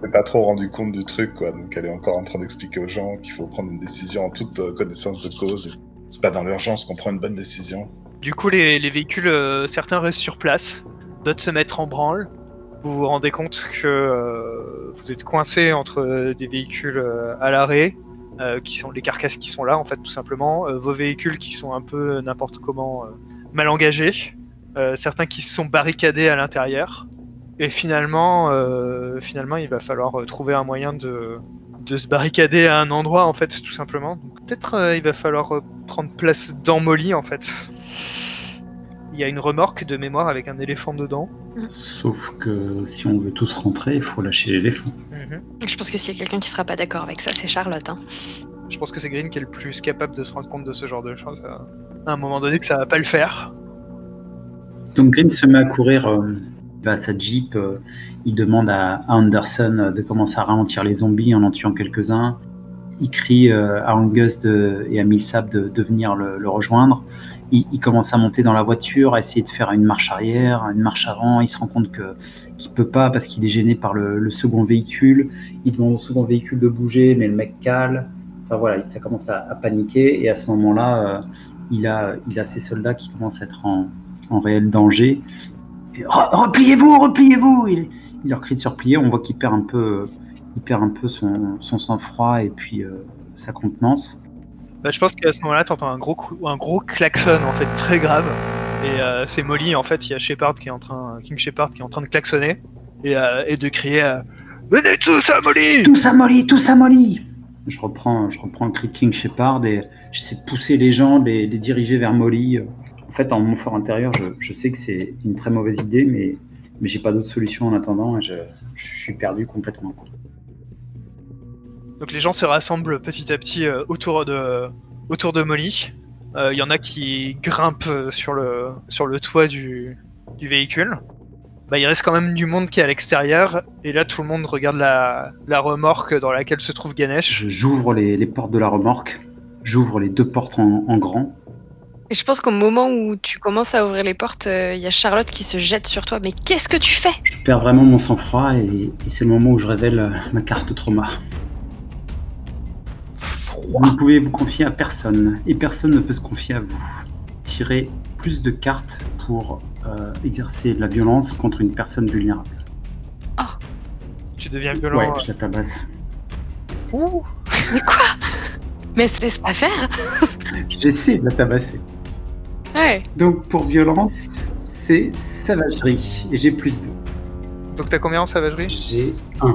c'est pas trop rendu compte du truc, quoi. Donc, elle est encore en train d'expliquer aux gens qu'il faut prendre une décision en toute euh, connaissance de cause. C'est pas dans l'urgence qu'on prend une bonne décision. Du coup, les, les véhicules, euh, certains restent sur place, d'autres se mettent en branle. Vous vous rendez compte que euh, vous êtes coincé entre des véhicules à l'arrêt, qui sont les carcasses qui sont là, en fait, tout simplement. vos véhicules qui sont un peu n'importe comment mal engagés, certains qui se sont barricadés à l'intérieur. Et finalement, euh, finalement, il va falloir euh, trouver un moyen de, de se barricader à un endroit, en fait, tout simplement. Peut-être euh, il va falloir euh, prendre place dans Molly, en fait. Il y a une remorque de mémoire avec un éléphant dedans. Sauf que si on veut tous rentrer, il faut lâcher l'éléphant. Je pense que s'il y a quelqu'un qui sera pas d'accord avec ça, c'est Charlotte. Hein. Je pense que c'est Green qui est le plus capable de se rendre compte de ce genre de choses. À un moment donné, que ça va pas le faire. Donc Green se met à courir, euh, va à sa jeep, euh, il demande à, Anderson euh, de commencer à ralentir les zombies en en tuant quelques-uns. Il crie euh, à Angus et à Millsap de, venir le, rejoindre. Il, commence à monter dans la voiture, à essayer de faire une marche arrière, une marche avant. Il se rend compte que qu'il peut pas parce qu'il est gêné par le, second véhicule. Il demande au second véhicule de bouger, mais le mec cale. Enfin voilà, ça commence à, paniquer et à ce moment-là, il a il a ses soldats qui commencent à être en, en réel danger. Repliez-vous, repliez-vous il, il leur crie de se replier. On voit qu'il perd un peu, il perd un peu son, son sang-froid et puis euh, sa contenance. Bah, je pense qu'à ce moment-là, t'entends un gros, coup- un gros klaxon en fait très grave. Et euh, c'est Molly en fait, il y a Shepard qui est en train, King Shepard qui est en train de klaxonner et, euh, et de crier Venez tous à Molly Tous à Molly, tous à Molly je reprends, je reprends le cri de King Shepard et j'essaie de pousser les gens, de les, les diriger vers Molly. En fait, en mon fort intérieur, je, je sais que c'est une très mauvaise idée, mais, mais j'ai pas d'autre solution en attendant et je, je suis perdu complètement. Donc les gens se rassemblent petit à petit euh, autour de, autour de Molly. Euh, Il y en a qui grimpent euh, sur le, sur le toit du, du véhicule. Bah, il reste quand même du monde qui est à l'extérieur. Et là, tout le monde regarde la, la remorque dans laquelle se trouve Ganesh. J'ouvre les, les portes de la remorque, j'ouvre les deux portes en, en grand. Et je pense qu'au moment où tu commences à ouvrir les portes, euh, il y a Charlotte qui se jette sur toi. Mais qu'est-ce que tu fais? Je perds vraiment mon sang-froid et, et c'est le moment où je révèle euh, ma carte trauma. Vous ne pouvez vous confier à personne et personne ne peut se confier à vous. Tirez plus de cartes pour euh, exercer de la violence contre une personne vulnérable. Tu deviens violent. Ouais, je la tabasse. Ouh. Mais quoi? Mais se laisse pas faire J'essaie de la tabasser. Ouais. Donc pour violence, c'est savagerie et j'ai plus 2. Donc t'as combien en savagerie? J'ai 1.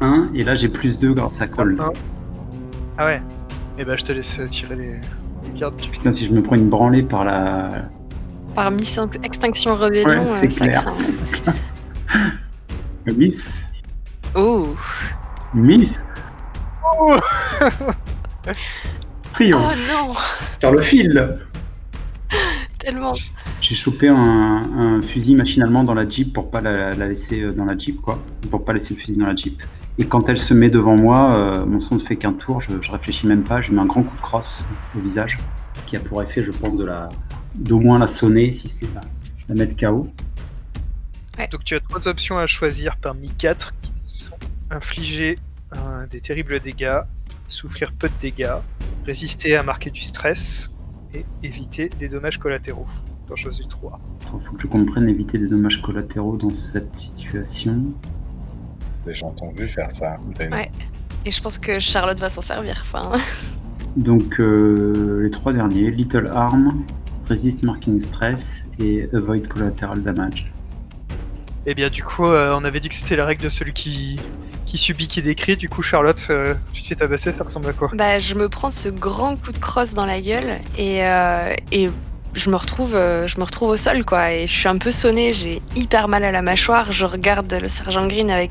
1 et là j'ai plus 2 grâce à Cold. Un. Ah ouais. Et bah je te laisse tirer les, les cartes. du- Putain, si je me prends une branlée par la, Par Miss Extinction Rebellion, Ouais, c'est euh, ça clair. Miss. Oh. Miss. Oh Triomphe. oh non Sur le fil. Tellement. J'ai chopé un, un fusil machinalement dans la Jeep pour pas la, la laisser euh, dans la Jeep, quoi. Pour pas laisser le fusil dans la Jeep. Et quand elle se met devant moi, euh, mon sang ne fait qu'un tour, je, je réfléchis même pas, je mets un grand coup de crosse au visage. Ce qui a pour effet, je pense, de la d'au moins la sonner, si ce n'est la, la mettre KO. Donc tu as trois options à choisir parmi quatre qui sont infliger des terribles dégâts, souffrir peu de dégâts, résister à marquer du stress et éviter des dommages collatéraux. T'en choisis trois. Il faut que je comprenne éviter des dommages collatéraux dans cette situation. Les gens t'ont vu faire ça. Ouais. Et je pense que Charlotte va s'en servir. Enfin, Donc euh, les trois derniers, Little Arm, Resist Marking Stress et Avoid Collateral Damage. Eh bien, du coup, euh, on avait dit que c'était la règle de celui qui, qui subit, qui décrit. Du coup, Charlotte, euh, tu te fais tabasser, ça ressemble à quoi? Bah, je me prends ce grand coup de crosse dans la gueule et, euh, et je me retrouve, je me retrouve au sol quoi. Et je suis un peu sonnée, j'ai hyper mal à la mâchoire. Je regarde le sergent Green avec,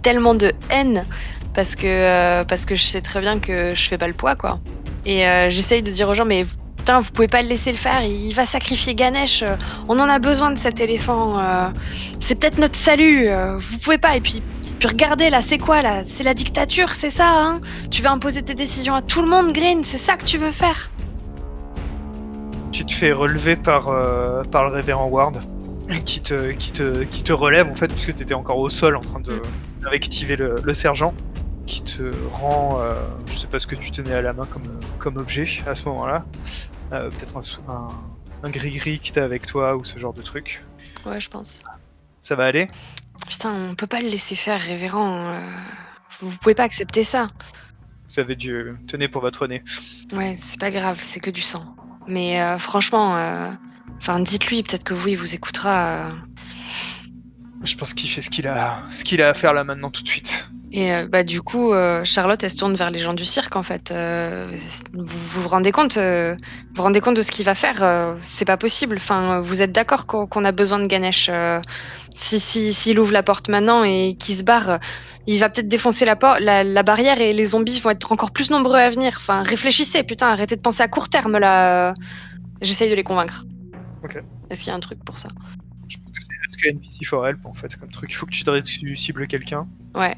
tellement de haine parce que, parce que je sais très bien que je fais pas le poids quoi. Et j'essaye de dire aux gens mais putain vous pouvez pas le laisser le faire, il va sacrifier Ganesh. euh, On en a besoin de cet éléphant. euh, C'est peut-être notre salut. euh, Vous pouvez pas. Et puis, puis regardez là, c'est quoi là C'est la dictature, c'est ça hein tu veux imposer tes décisions à tout le monde, Green C'est ça que tu veux faire Tu te fais relever par, euh, par le révérend Ward, qui te, qui, te, qui te relève en fait, puisque tu étais encore au sol en train de d'activer le, le sergent, qui te rend, euh, je sais pas ce que tu tenais à la main comme, comme objet à ce moment-là, Euh, peut-être un, un, un gris-gris que t'as avec toi ou ce genre de truc. Ouais, je pense. Ça va aller? Putain, on peut pas le laisser faire, révérend. euh, Vous pouvez pas accepter ça. Vous avez dû tenir pour votre nez. Ouais, c'est pas grave, c'est que du sang. Mais euh, franchement, euh, enfin, dites-lui, peut-être que vous, il vous écoutera. Je pense qu'il fait ce qu'il a, ce qu'il a à faire là maintenant tout de suite. Et euh, bah du coup, euh, Charlotte, elle se tourne vers les gens du cirque en fait. Euh, vous, vous vous rendez compte, vous vous rendez compte de ce qu'il va faire C'est pas possible. Enfin, vous êtes d'accord qu'on a besoin de Ganesh euh, Si si s'il ouvre la porte maintenant et qu'il se barre, il va peut-être défoncer la, por- la, la barrière et les zombies vont être encore plus nombreux à venir. Enfin, réfléchissez, putain, arrêtez de penser à court terme là. J'essaye de les convaincre. Ok. Est-ce qu'il y a un truc pour ça? Je pense que est-ce que NPC for help en fait comme truc. Il faut que tu, tu cibles quelqu'un. Ouais.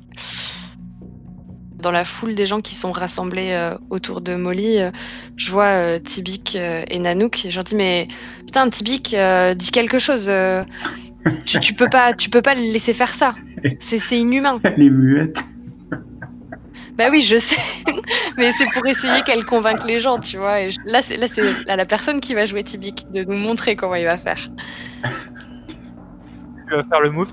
Dans la foule des gens qui sont rassemblés euh, autour de Molly, euh, je vois euh, Tibik euh, et Nanook et je leur dis mais putain Tibik, euh, dis quelque chose. euh, tu, tu peux pas, tu peux pas le laisser faire ça. C'est inhumain. Elle est muette. Bah oui, je sais, mais c'est pour essayer qu'elle convainque les gens, tu vois. Et je- là, c'est là c'est la, la personne qui va jouer Tibik de nous montrer comment il va faire. Tu vas faire le move.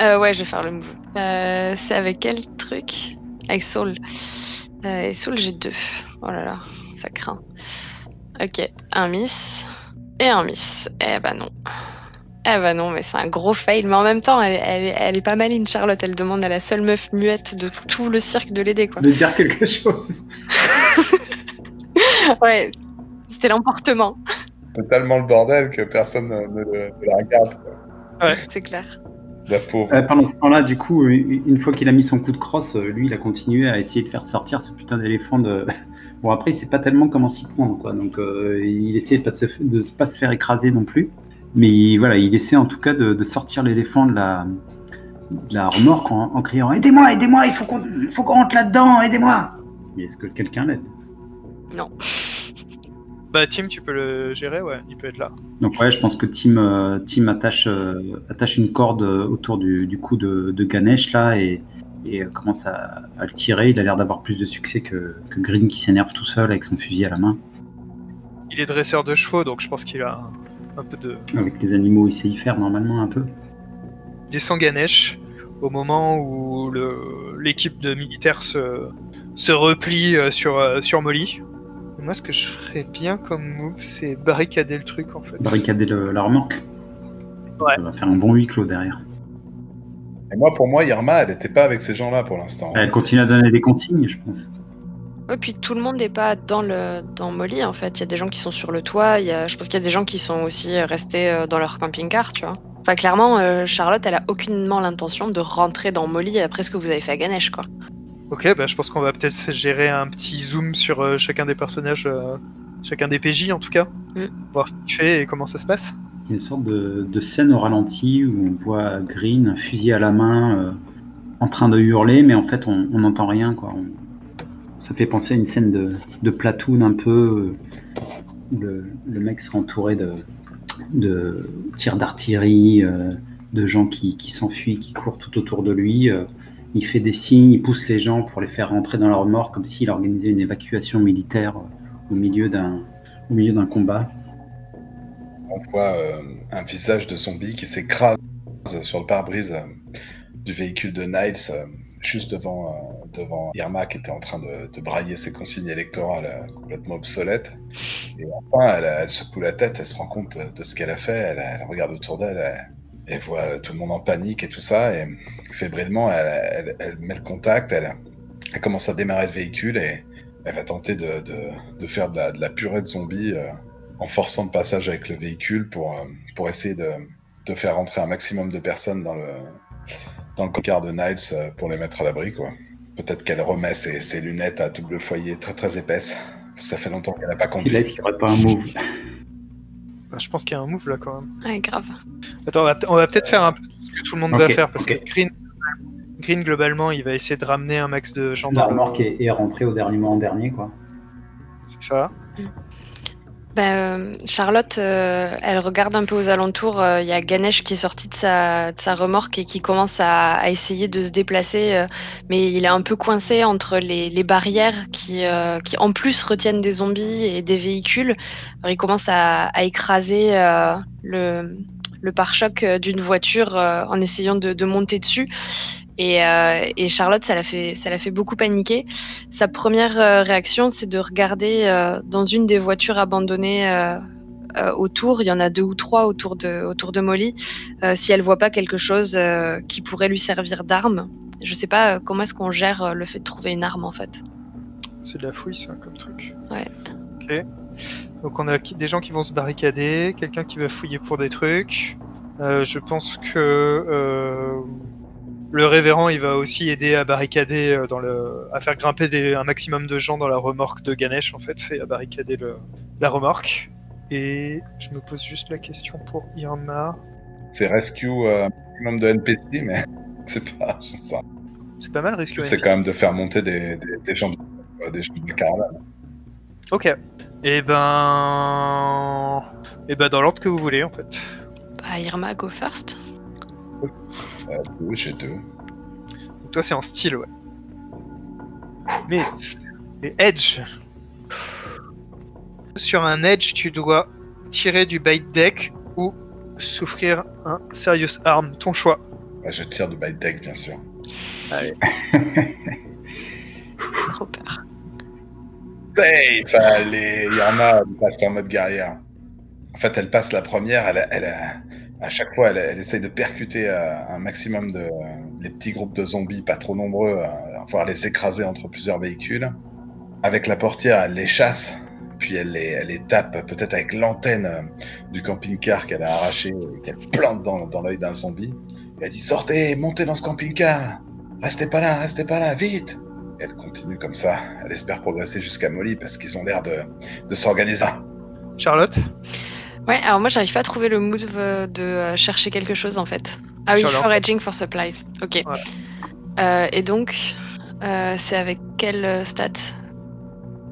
Euh, ouais, je vais faire le move. Euh, c'est avec quel truc? Avec Soul. Euh, et Soul, j'ai deux. Oh là là, ça craint. Ok, un miss et un miss. Eh bah non. Eh bah non, mais c'est un gros fail. Mais en même temps, elle, elle- elle est pas maline, Charlotte. Elle demande à la seule meuf muette de tout le cirque de l'aider, quoi. De dire quelque chose. Ouais, c'était l'emportement, C'est tellement le bordel que personne ne, ne le- ne la regarde. quoi. C'est clair. La pauvre. Euh, pendant ce temps-là, du coup, euh, une fois qu'il a mis son coup de crosse, euh, lui, il a continué à essayer de faire sortir ce putain d'éléphant de. Bon, après, il sait pas tellement comment s'y prendre, quoi. Donc, euh, il essayait pas de, se... de pas se faire écraser non plus. Mais il- voilà, il essaie en tout cas de, de sortir l'éléphant de la, de la remorque en, en criant Aidez-moi, aidez-moi, il faut qu'on faut qu'on rentre là-dedans, aidez-moi Mais est-ce que quelqu'un l'aide? Non. Bah Tim, tu peux le gérer, ouais. Il peut être là. Donc, ouais, je pense que Tim, euh, Tim attache, euh, attache une corde euh, autour du, du cou de, de Ganesh, là, et, et commence à, à le tirer. Il a l'air d'avoir plus de succès que, que Green qui s'énerve tout seul avec son fusil à la main. Il est dresseur de chevaux, donc je pense qu'il a un, un peu de. Avec les animaux, il sait y faire normalement un peu. Il descend Ganesh au moment où l'équipe de militaires se, se replie sur, sur Molly. Moi, ce que je ferais bien comme move, c'est barricader le truc en fait. Barricader le- la remorque. Ouais. Ça va faire un bon huis clos derrière. Et moi, pour moi, Irma, elle n'était pas avec ces gens-là pour l'instant. Elle continue à donner des consignes, je pense. Ouais, puis tout le monde n'est pas dans le dans Molly en fait. Il y a des gens qui sont sur le toit. Il y a, je pense qu'il y a des gens qui sont aussi restés euh, dans leur camping-car, tu vois. Enfin, clairement, euh, Charlotte, elle a aucunement l'intention de rentrer dans Molly après ce que vous avez fait à Ganesh, quoi. Ok, bah je pense qu'on va peut-être gérer un petit zoom sur euh, chacun des personnages, euh, chacun des PJ en tout cas, Mm. voir ce qu'il fait et comment ça se passe. Il y a une sorte de, de scène au ralenti où on voit Green, un fusil à la main, euh, en train de hurler, mais en fait, on on n'entend rien. Quoi. On- ça fait penser à une scène de, de platoon un peu, euh, où le, le mec serait entouré de, de tirs d'artillerie, euh, de gens qui, qui s'enfuient, qui courent tout autour de lui. Il fait des signes, il pousse les gens pour les faire rentrer dans leur mort, comme s'il organisait une évacuation militaire euh, au milieu d'un au milieu d'un combat. On voit euh, un visage de zombie qui s'écrase sur le pare-brise euh, du véhicule de Niles, juste devant, devant Irma qui était en train de, brailler ses consignes électorales complètement obsolètes. Et enfin, elle, elle secoue la tête, elle se rend compte de, ce qu'elle a fait, elle, regarde autour d'elle, elle, elle voit tout le monde en panique et tout ça, et fébrilement, elle, elle- elle met le contact, elle, elle commence à démarrer le véhicule et elle va tenter de, de- de faire de la, de la purée de zombies euh, en forçant le passage avec le véhicule pour, euh, pour essayer de, faire rentrer un maximum de personnes dans le, dans le car de Niles euh, pour les mettre à l'abri, quoi. Peut-être qu'elle remet ses, ses lunettes à double foyer très très épaisses. Ça fait longtemps qu'elle n'a pas Il conduit. laisse qu'il n'y aurait pas un move. Bah, je pense qu'il y a un move là quand même. Ouais, grave. Attends, on va, on va peut-être faire un peu ce que tout le monde va faire parce que Green, Green, globalement, il va essayer de ramener un max de gens La dans le- remorque est, est rentrée au dernier moment dernier, quoi. C'est ça. Bah, euh, Charlotte, euh, elle regarde un peu aux alentours. euh, Il y a Ganesh qui est sorti de sa, remorque et qui commence à, essayer de se déplacer, euh, mais il est un peu coincé entre les, barrières qui, euh, en plus, retiennent des zombies et des véhicules. Il commence à, écraser euh, le, pare-choc euh, d'une voiture euh, en essayant de monter dessus. Et, euh, et Charlotte, ça l'a fait, ça l'a fait beaucoup paniquer. Sa première euh, réaction, c'est de regarder euh, dans une des voitures abandonnées autour. Il y en a deux ou trois autour de, autour de Molly. si elle voit pas quelque chose qui pourrait lui servir d'arme. Je sais pas comment est-ce qu'on gère le fait de trouver une arme en fait? C'est de la fouille, ça, comme truc. Ouais. Ok. Donc on a des gens qui vont se barricader, quelqu'un qui va fouiller pour des trucs. Je pense que le révérend, il va aussi aider à barricader euh, dans le, à faire grimper des- un maximum de gens dans la remorque de Ganesh en fait, et à barricader le, la remorque. Et je me pose juste la question pour Irma. C'est rescue euh, un maximum de NPC, mais c'est pas. ça. C'est pas mal risqué. C'est quand même de faire monter des, des, des gens de, euh, des gens de caravane. Ok. Et ben, et ben dans l'ordre que vous voulez en fait. Bah, Irma, go first. Euh, j'ai deux. Donc toi, c'est en style, ouais. Mais et Edge. Sur un Edge, tu dois tirer du bait deck ou souffrir un serious arm. Ton choix. Ouais, je tire du bite deck, bien sûr. Trop peur. Safe Allez, Yarna elle passe en mode guerrière. En fait, elle passe la première, elle, a- elle a- à chaque fois, elle, elle essaye de percuter euh, un maximum de les petits groupes de zombies, pas trop nombreux, euh, voire les écraser entre plusieurs véhicules. Avec la portière, elle les chasse, puis elle les, tape peut-être avec l'antenne euh, du camping-car qu'elle a arraché et qu'elle plante dans, l'œil d'un zombie. Elle dit Sortez, montez dans ce camping-car Restez pas là, restez pas là, vite elle continue comme ça. Elle espère progresser jusqu'à Molly parce qu'ils ont l'air de s'organiser. Charlotte? Ouais, alors moi, j'arrive pas à trouver le move euh, de euh, chercher quelque chose en fait. Ah oui, Sur foraging for supplies. Ok. Ouais. Euh, et donc, euh, c'est avec quelle stat?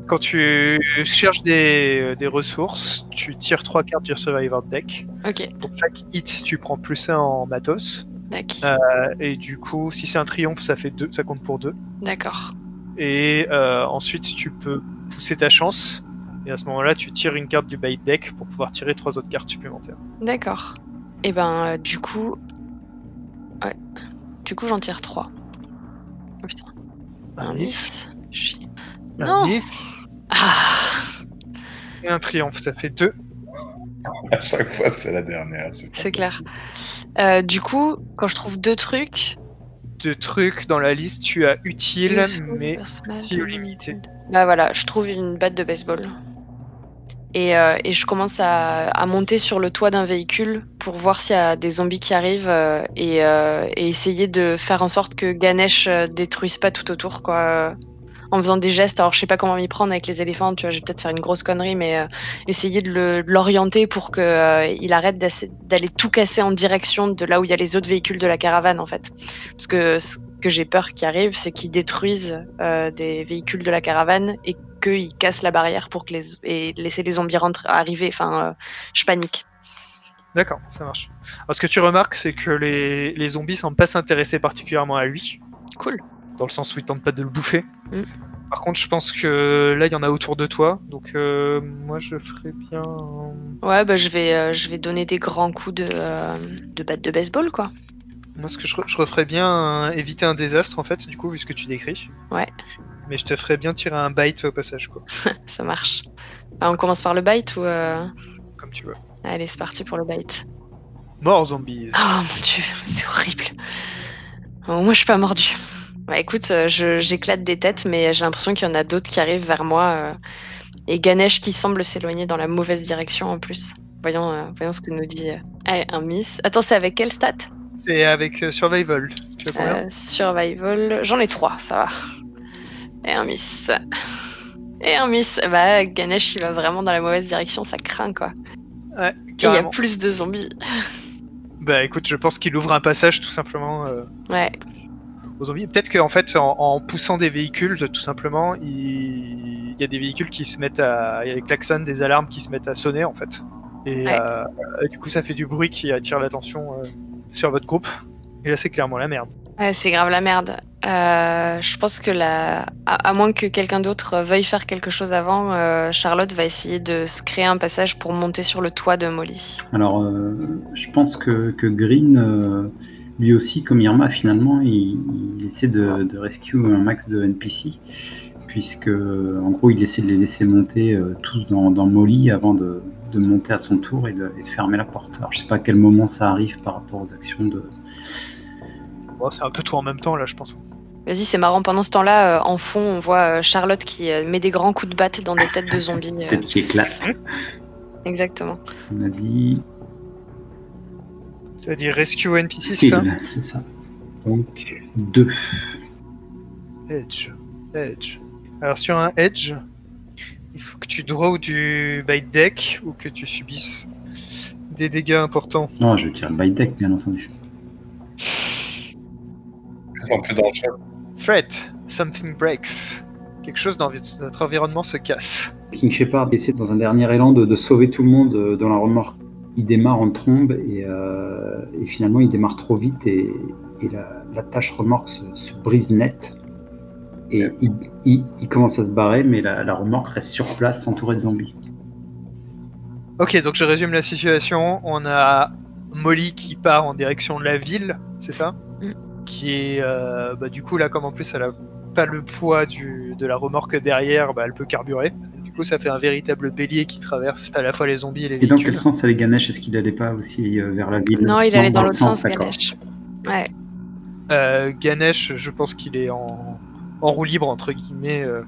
Quand tu cherches des, des ressources, tu tires trois cartes du Survivor deck. Ok, Pour chaque hit, tu prends plus un en matos. d'accord. Euh, et du coup, si c'est un triomphe, ça fait deux, ça compte pour deux. D'accord. Et ensuite, tu peux pousser ta chance. Et à ce moment-là, tu tires une carte du bait deck pour pouvoir tirer trois autres cartes supplémentaires. D'accord. Et ben, euh, du coup. Ouais. Du coup, j'en tire 3. Oh putain. Un Un Nice, 10. Chier. un Non Nice Ah et un triomphe. Ça fait deux. À chaque fois, c'est la dernière. c'est C'est clair. Euh, du coup, quand je trouve deux trucs. Deux trucs dans la liste. Tu as utile, mais utile limité. Bah voilà, je trouve une batte de baseball. Et, euh, et je commence à, monter sur le toit d'un véhicule pour voir s'il y a des zombies qui arrivent euh, et, euh, et essayer de faire en sorte que Ganesh détruise pas tout autour, quoi. en faisant des gestes. Alors je sais pas comment m'y prendre avec les éléphants, tu vois, je vais peut-être faire une grosse connerie, mais essayer de l'orienter pour euh, il arrête d'aller tout casser en direction de là où il y a les autres véhicules de la caravane, en fait. Parce que que j'ai peur qui arrive, c'est qu'ils détruisent euh, des véhicules de la caravane et qu'ils cassent la barrière pour que les et laisser les zombies rentrer, arriver. Enfin, euh, je panique. D'accord, ça marche. Alors, ce que tu remarques, c'est que les, les zombies semblent pas s'intéresser particulièrement à lui, Cool. dans le sens où ils tentent pas de le bouffer. Mm. Par contre, je pense que là, il y en a autour de toi, donc euh, moi, je ferais bien. Ouais, bah je vais je vais donner des grands coups de de batte de baseball, quoi. Moi, ce que je, re- je referais bien euh, éviter un désastre, en fait, du coup, vu ce que tu décris. Ouais. Mais je te ferais bien tirer un bite au passage, quoi, Ça marche. On commence par le bite ou euh, comme tu veux. allez, c'est parti pour le bite. More zombies. Oh mon dieu, c'est horrible. Bon, moi, je suis pas mordu. Bah écoute, euh, j'éclate des têtes, mais j'ai l'impression qu'il y en a d'autres qui arrivent vers moi. euh, et Ganesh qui semble s'éloigner dans la mauvaise direction en plus. Voyons, euh, voyons ce que nous dit. Allez, un miss. Attends, c'est avec quelle stat? C'est avec euh, Survival. Tu as combien Euh, Survival. J'en ai trois, ça va. Et un miss. Et un miss. Bah, Ganesh, il va vraiment dans la mauvaise direction, ça craint quoi. Ouais, Et il y a carrément. plus de zombies. Bah écoute, je pense qu'il ouvre un passage tout simplement euh, Ouais. aux zombies. Peut-être qu'en fait, en, en poussant des véhicules, tout simplement, il... il y a des véhicules qui se mettent à. Il y a des klaxons, des alarmes qui se mettent à sonner en fait. Et Ouais. euh, euh, du coup, ça fait du bruit qui attire l'attention euh, sur votre groupe. Et là, c'est clairement la merde. Ouais, c'est grave la merde. Euh, je pense que la... à, à moins que quelqu'un d'autre veuille faire quelque chose avant, euh, Charlotte va essayer de se créer un passage pour monter sur le toit de Molly. Alors, euh, je pense que, que Green, euh, lui aussi, comme Irma, finalement, il, il essaie de, de rescue un max de NPC, puisque, en gros, il essaie de les laisser monter euh, tous dans, dans Molly avant de, de monter à son tour et de, et de fermer la porte. Alors, je sais pas à quel moment ça arrive par rapport aux actions de. Bon, c'est un peu tout en même temps là, je pense. Vas-y, c'est marrant. Pendant ce temps-là, euh, en fond, on voit euh, Charlotte qui euh, met des grands coups de batte dans des têtes de zombies. euh, qui éclate. exactement. On a dit. Tu as dit Rescue NPC, c'est ça? c'est ça. Donc, deux. Edge. Edge. Alors sur un Edge, il faut que tu draw du bite deck ou que tu subisses des dégâts importants. Non, je tire le by deck, bien entendu. Plus en plus dangereux. Threat. Something breaks. Quelque chose dans notre environnement se casse. King Shepard essaie dans un dernier élan de, de sauver tout le monde euh, dans la remorque. Il démarre en trombe et, euh, et finalement il démarre trop vite et, et la, la tâche remorque se, se brise net. Et Yes. il, il- il commence à se barrer, mais la, la remorque reste sur place entourée de zombies. Ok, donc je résume la situation. On a Molly qui part en direction de la ville, c'est ça Mm. Qui est, euh, bah, du coup, là, comme en plus elle a pas le poids du, de la remorque derrière, bah, elle peut carburer. Du coup, ça fait un véritable bélier qui traverse à la fois les zombies et les Et dans véhicules. quel sens allait Ganesh? Est-ce qu'il allait pas aussi euh, vers la ville? Non, il allait dans l'autre sens. Ganesh. Ouais. Euh, Ganesh, je pense qu'il est en, en roue libre, entre guillemets, euh,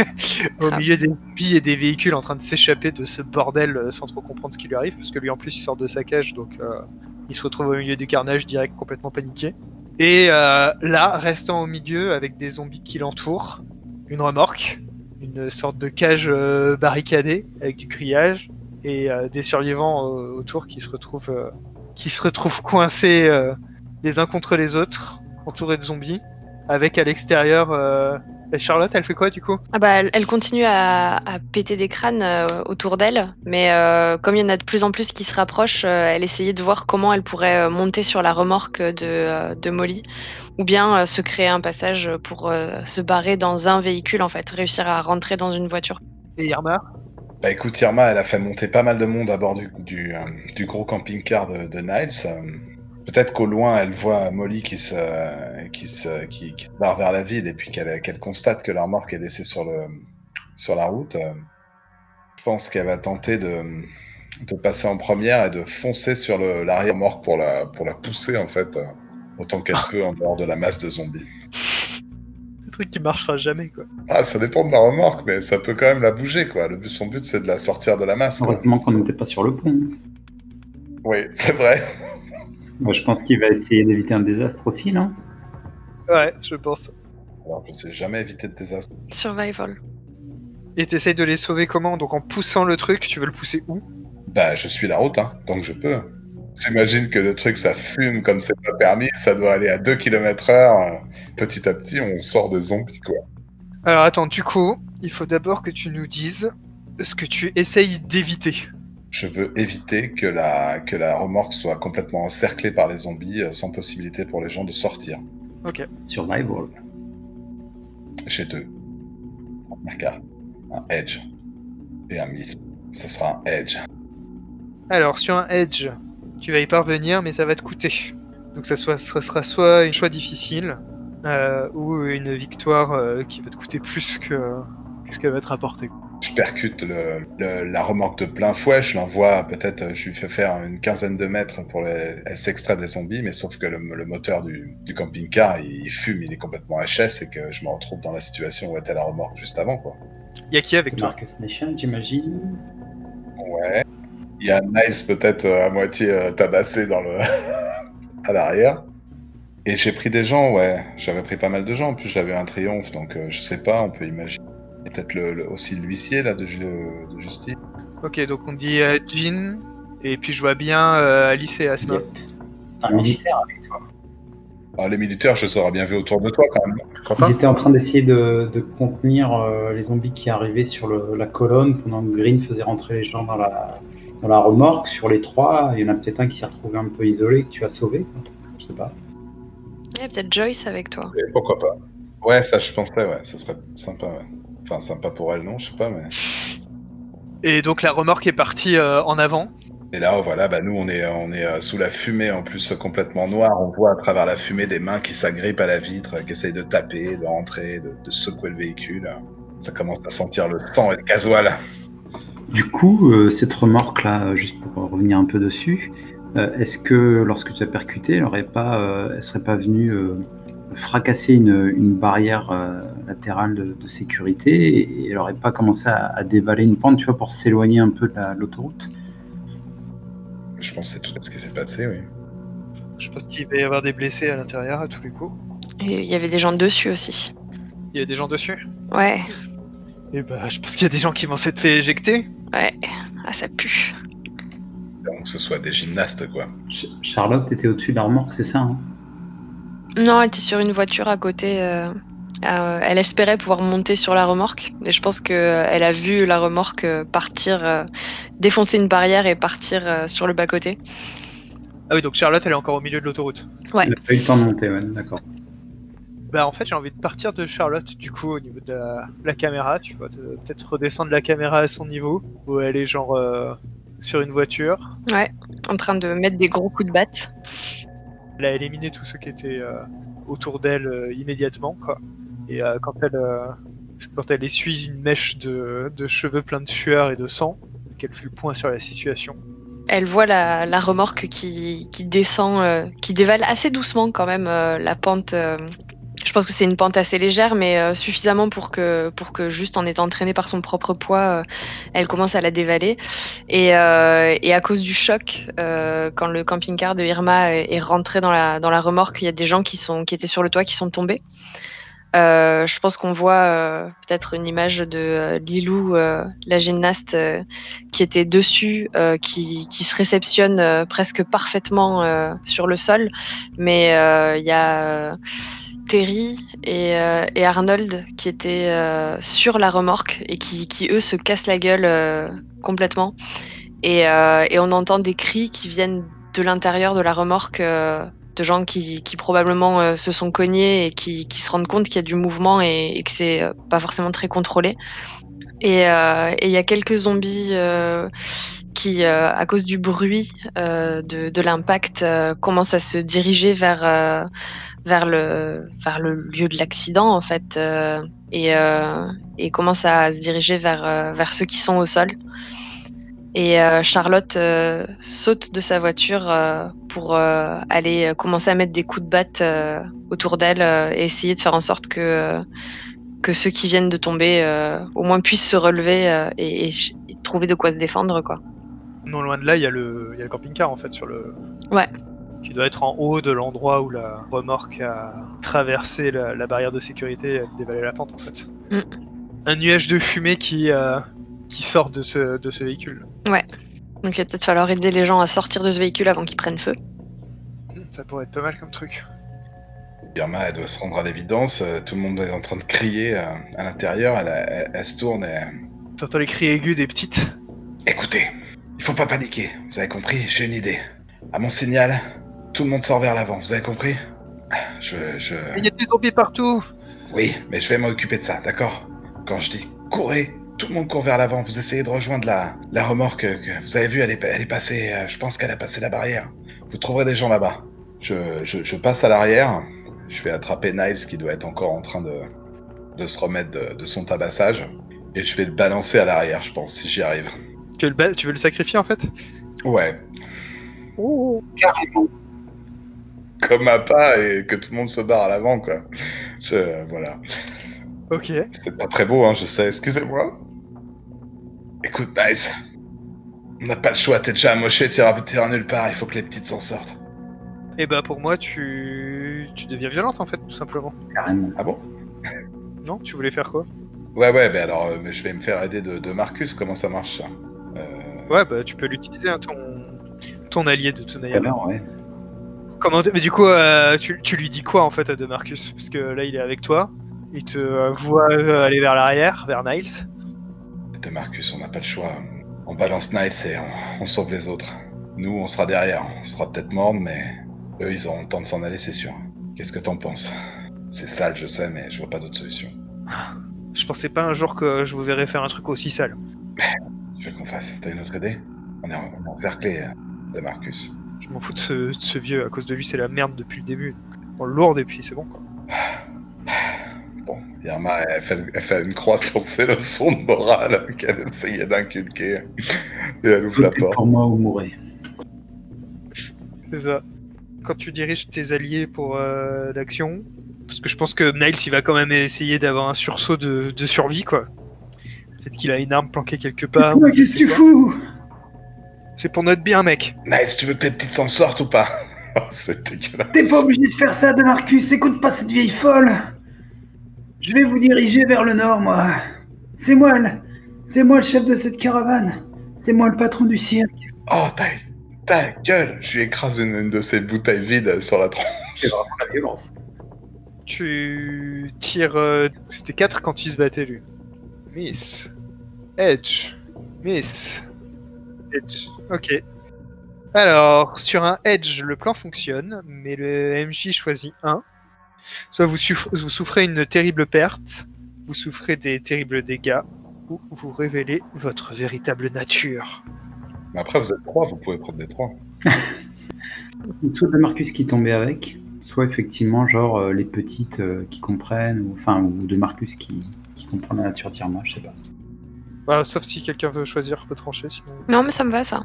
au Ah. milieu des zombies et des véhicules en train de s'échapper de ce bordel euh, sans trop comprendre ce qui lui arrive, parce que lui en plus il sort de sa cage, donc euh, il se retrouve au milieu du carnage direct, complètement paniqué. Et euh, là, restant au milieu avec des zombies qui l'entourent, une remorque, une sorte de cage euh, barricadée avec du grillage, et des survivants autour qui se retrouvent, euh, qui se retrouvent coincés euh, les uns contre les autres, entourés de zombies, avec à l'extérieur. euh, et Charlotte, elle fait quoi du coup? Ah bah, elle, continue à, à péter des crânes euh, autour d'elle, mais euh, comme il y en a de plus en plus qui se rapprochent, euh, elle essayait de voir comment elle pourrait monter sur la remorque de, euh, de Molly, ou bien euh, se créer un passage pour euh, se barrer dans un véhicule, en fait, réussir à rentrer dans une voiture. Et Irma? Bah écoute, Irma, elle a fait monter pas mal de monde à bord du, du, euh, du gros camping-car de, de Niles. Peut-être qu'au loin, elle voit Molly qui se, qui se, qui, qui se barre vers la ville et puis qu'elle qu'elle constate que la remorque est laissée sur, le, sur la route. Euh, Je pense qu'elle va tenter de, de passer en première et de foncer sur le- l'arrière-remorque pour la, pour la pousser en fait, euh, autant qu'elle peut en dehors de la masse de zombies. Ce truc qui marchera jamais quoi. Ah, ça dépend de la remorque, mais ça peut quand même la bouger quoi. Le but, son but, c'est de la sortir de la masse. Heureusement qu'on n'était pas sur le pont. Oui, c'est vrai. Moi, je pense qu'il va essayer d'éviter un désastre aussi, non? Ouais, je pense. Alors, je ne sais jamais éviter de désastre. Survival. Et t'essayes de les sauver comment? Donc en poussant le truc, tu veux le pousser où? Bah, je suis la route, hein, tant que je peux. J'imagine que le truc, ça fume comme c'est pas permis, ça doit aller à 2 km heure. Petit à petit, on sort des zombies, quoi. Alors attends, du coup, il faut d'abord que tu nous dises ce que tu essayes d'éviter. Je veux éviter que la, que la remorque soit complètement encerclée par les zombies, euh, sans possibilité pour les gens de sortir. Ok. Survival. J'ai deux. Un carte, un edge et un miss. Ce sera un edge. Alors sur un edge, tu vas y parvenir, mais ça va te coûter. Donc ça, soit, ça sera soit un choix difficile, euh, ou une victoire euh, qui va te coûter plus que, que ce qu'elle va te rapporter. Je percute le- le- la remorque de plein fouet, je l'envoie peut-être, euh, je lui fais faire une quinzaine de mètres pour les- elle s'extrait des zombies, mais sauf que le, le moteur du, du camping-car, il, fume, il est complètement HS et que je me retrouve dans la situation où était la remorque juste avant, quoi. Y a qui avec toi? Marcus Nation, j'imagine. Ouais. Il y a Niles peut-être euh, à moitié euh, tabassé dans le à l'arrière. Et j'ai pris des gens, ouais. J'avais pris pas mal de gens. En plus, j'avais un triomphe, donc euh, je sais pas. On peut imaginer peut-être le, le- aussi l'huissier là de, de justice. Ok, donc on dit euh, Jean, et puis je vois bien euh, Alice et Asma. Un militaire. Ah, les militaires, je les aurais bien vu autour de toi quand même. Crois pas Ils étaient en train d'essayer de, de contenir euh, les zombies qui arrivaient sur le- la colonne pendant que Green faisait rentrer les gens dans la, dans la remorque. Sur les trois, il y en a peut-être un qui s'est retrouvé un peu isolé que tu as sauvé. quoi. Je sais pas. Il y a peut-être Joyce avec toi. Et Pourquoi pas Ouais, ça je pensais, ouais. Ça serait sympa, ouais. Enfin, sympa pour elle, non, je sais pas, mais. Et donc la remorque est partie euh, en avant. Et là, voilà, bah nous, on est, on est euh, sous la fumée, en plus complètement noir. On voit à travers la fumée des mains qui s'agrippent à la vitre, qui essayent de taper, de rentrer, de, de secouer le véhicule. Ça commence à sentir le sang et le gasoil. Du coup, euh, cette remorque-là, juste pour revenir un peu dessus, euh, est-ce que lorsque tu as percuté, elle euh, elle serait pas venue euh, fracasser une, une barrière euh, latérale de, de sécurité et elle aurait pas commencé à, à dévaler une pente, tu vois, pour s'éloigner un peu de la- l'autoroute Je pense que c'est tout ce qui s'est passé, oui. Je pense qu'il va y avoir des blessés à l'intérieur à tous les coups. Et il y avait des gens dessus aussi. Il y a des gens dessus. Ouais, Et bah je pense qu'il y a des gens qui vont s'être fait éjecter. ouais. Ah, ça pue. Donc, que ce soit des gymnastes, quoi. Ch- Charlotte était au-dessus de la remorque, c'est ça hein? Non, elle était sur une voiture à côté. euh, euh, elle espérait pouvoir monter sur la remorque. Et je pense qu'elle a vu la remorque euh, partir, euh, défoncer une barrière et partir euh, sur le bas-côté. Ah oui, donc Charlotte elle est encore au milieu de l'autoroute. Ouais. Elle a pas eu le temps de monter, ouais, d'accord. Bah en fait j'ai envie de partir de Charlotte du coup au niveau de la, la caméra, tu vois, de- peut-être redescendre la caméra à son niveau, où elle est genre euh, sur une voiture. Ouais, en train de mettre des gros coups de batte. Elle a éliminé tous ceux qui étaient euh, autour d'elle euh, immédiatement, quoi. Et euh, quand elle euh, quand elle essuie une mèche de, cheveux pleins de sueur et de sang, qu'elle fait le point sur la situation. Elle voit la, remorque qui, descend, euh, qui dévale assez doucement quand même la pente. je pense que c'est une pente assez légère, mais suffisamment pour que, pour que juste en étant entraînée par son propre poids, elle commence à la dévaler. Et, à cause du choc, quand le camping-car de Irma est, est rentré dans la, dans la remorque, il y a des gens qui, sont, qui étaient sur le toit qui sont tombés. Euh, je pense qu'on voit euh, peut-être une image de euh, Lilou, la gymnaste, qui était dessus, qui, se réceptionne presque parfaitement sur le sol. Mais il y a Terry et, Arnold qui étaient sur la remorque et qui, eux, se cassent la gueule complètement. Et on entend des cris qui viennent de l'intérieur de la remorque. De gens qui, qui probablement euh, se sont cognés et qui, qui se rendent compte qu'il y a du mouvement et, que c'est euh, pas forcément très contrôlé. Et euh, il y a quelques zombies euh, qui, à cause du bruit de, de l'impact, commencent à se diriger vers, vers, le, vers le lieu de l'accident, en fait, et, et commencent à se diriger vers, vers ceux qui sont au sol. Et euh, Charlotte euh, saute de sa voiture euh, pour aller commencer à mettre des coups de batte autour d'elle et essayer de faire en sorte que, que ceux qui viennent de tomber au moins puissent se relever et, et ch- et trouver de quoi se défendre. Quoi. Non loin de là, il y a le, le camping-car en fait sur le. Ouais. Qui doit être en haut de l'endroit où la remorque a traversé la, la barrière de sécurité et a dévalé la pente en fait. Mm. Un nuage de fumée qui, euh, qui sort de ce, de ce véhicule. Donc il va peut-être falloir aider les gens à sortir de ce véhicule avant qu'ils prennent feu. Ça pourrait être pas mal comme truc. Irma, elle doit se rendre à l'évidence. euh, Tout le monde est en train de crier euh, à l'intérieur. Elle, elle- elle se tourne et. T'entends les cris aigus des petites? Écoutez, il faut pas paniquer. Vous avez compris? J'ai une idée. À mon signal, tout le monde sort vers l'avant. Vous avez compris? Je. je... Il y a des zombies partout Oui, mais je vais m'occuper de ça, d'accord? Quand je dis courez, tout le monde court vers l'avant. Vous essayez de rejoindre la, la remorque que vous avez vue, elle est, elle est passée, euh, je pense qu'elle a passé la barrière. Vous trouverez des gens là-bas. Je, je, je passe à l'arrière. Je vais attraper Niles qui doit être encore en train de, de se remettre de, de son tabassage. Et je vais le balancer à l'arrière, je pense, si j'y arrive. Tu veux, le, tu veux le sacrifier en fait? Ouais, Carrément. comme à pas et que tout le monde se barre à l'avant, quoi. Je- voilà. Ok. C'est pas très beau, hein, je sais, excusez-moi. Écoute, Nice. On n'a pas le choix, t'es déjà amoché, t'iras nulle part, il faut que les petites s'en sortent. Et bah pour moi, tu... tu deviens violente en fait, tout simplement. Carrément. Ah bon? Non Tu voulais faire quoi? Ouais, ouais, mais alors, euh, mais je vais me faire aider de, de Marcus, comment ça marche ça? Euh, Ouais, bah tu peux l'utiliser, hein, ton... ton allié de toute Tout à manière. l'heure, ouais. Comment Mais du coup, euh, tu, tu lui dis quoi en fait à De Marcus? Parce que là, il est avec toi. Il te voit euh, aller vers l'arrière, vers Niles. De Marcus, on n'a pas le choix. On balance Niles et on, on sauve les autres. Nous, on sera derrière. On sera peut-être morts, mais eux, ils auront le temps de s'en aller, c'est sûr. Qu'est-ce que t'en penses? C'est sale, je sais, mais je vois pas d'autre solution. Je pensais pas un jour que je vous verrais faire un truc aussi sale. Tu veux qu'on fasse? T'as une autre idée? On est en- on est encerclés, euh, de Marcus. Je m'en fous de ce, de ce vieux, à cause de lui, c'est la merde depuis le début. On lourde et puis c'est bon quoi. Irma, elle fait, elle fait une croix sur ses leçons de morale qu'elle essayait d'inculquer. Et elle ouvre la porte. pour moi ou mourrez. C'est ça. Quand tu diriges tes alliés pour euh, l'action, parce que je pense que Niles il va quand même essayer d'avoir un sursaut de, de survie quoi. Peut-être qu'il a une arme planquée quelque part. Qu'est-ce que tu fous C'est pour notre bien mec. Nice, tu veux que les petites s'en sortent ou pas Oh, C'est dégueulasse. T'es pas obligé de faire ça, de Marcus. Écoute pas cette vieille folle. Je vais vous diriger vers le nord, moi. C'est moi, le... c'est moi le chef de cette caravane. C'est moi le patron du cirque. Oh, ta, ta gueule Je lui écrase une, une de ces bouteilles vides sur la tronche. C'est vraiment la violence. Tu tires. euh, C'était 4 quand il se battait lui. Miss. Edge. Miss. Edge. Ok. Alors, sur un Edge, le plan fonctionne, mais le MJ choisit un. Soit vous, souffrez une terrible perte, vous souffrez des terribles dégâts, ou vous révélez votre véritable nature. Mais après, vous êtes trois, vous pouvez prendre des trois. Soit de Marcus qui tombait avec, soit effectivement, genre, euh, les petites euh, qui comprennent, ou, enfin, ou de Marcus qui, qui comprend la nature d'Irma, je sais pas. Voilà, sauf si quelqu'un veut choisir, peut trancher. Sinon... Non, mais ça me va, ça.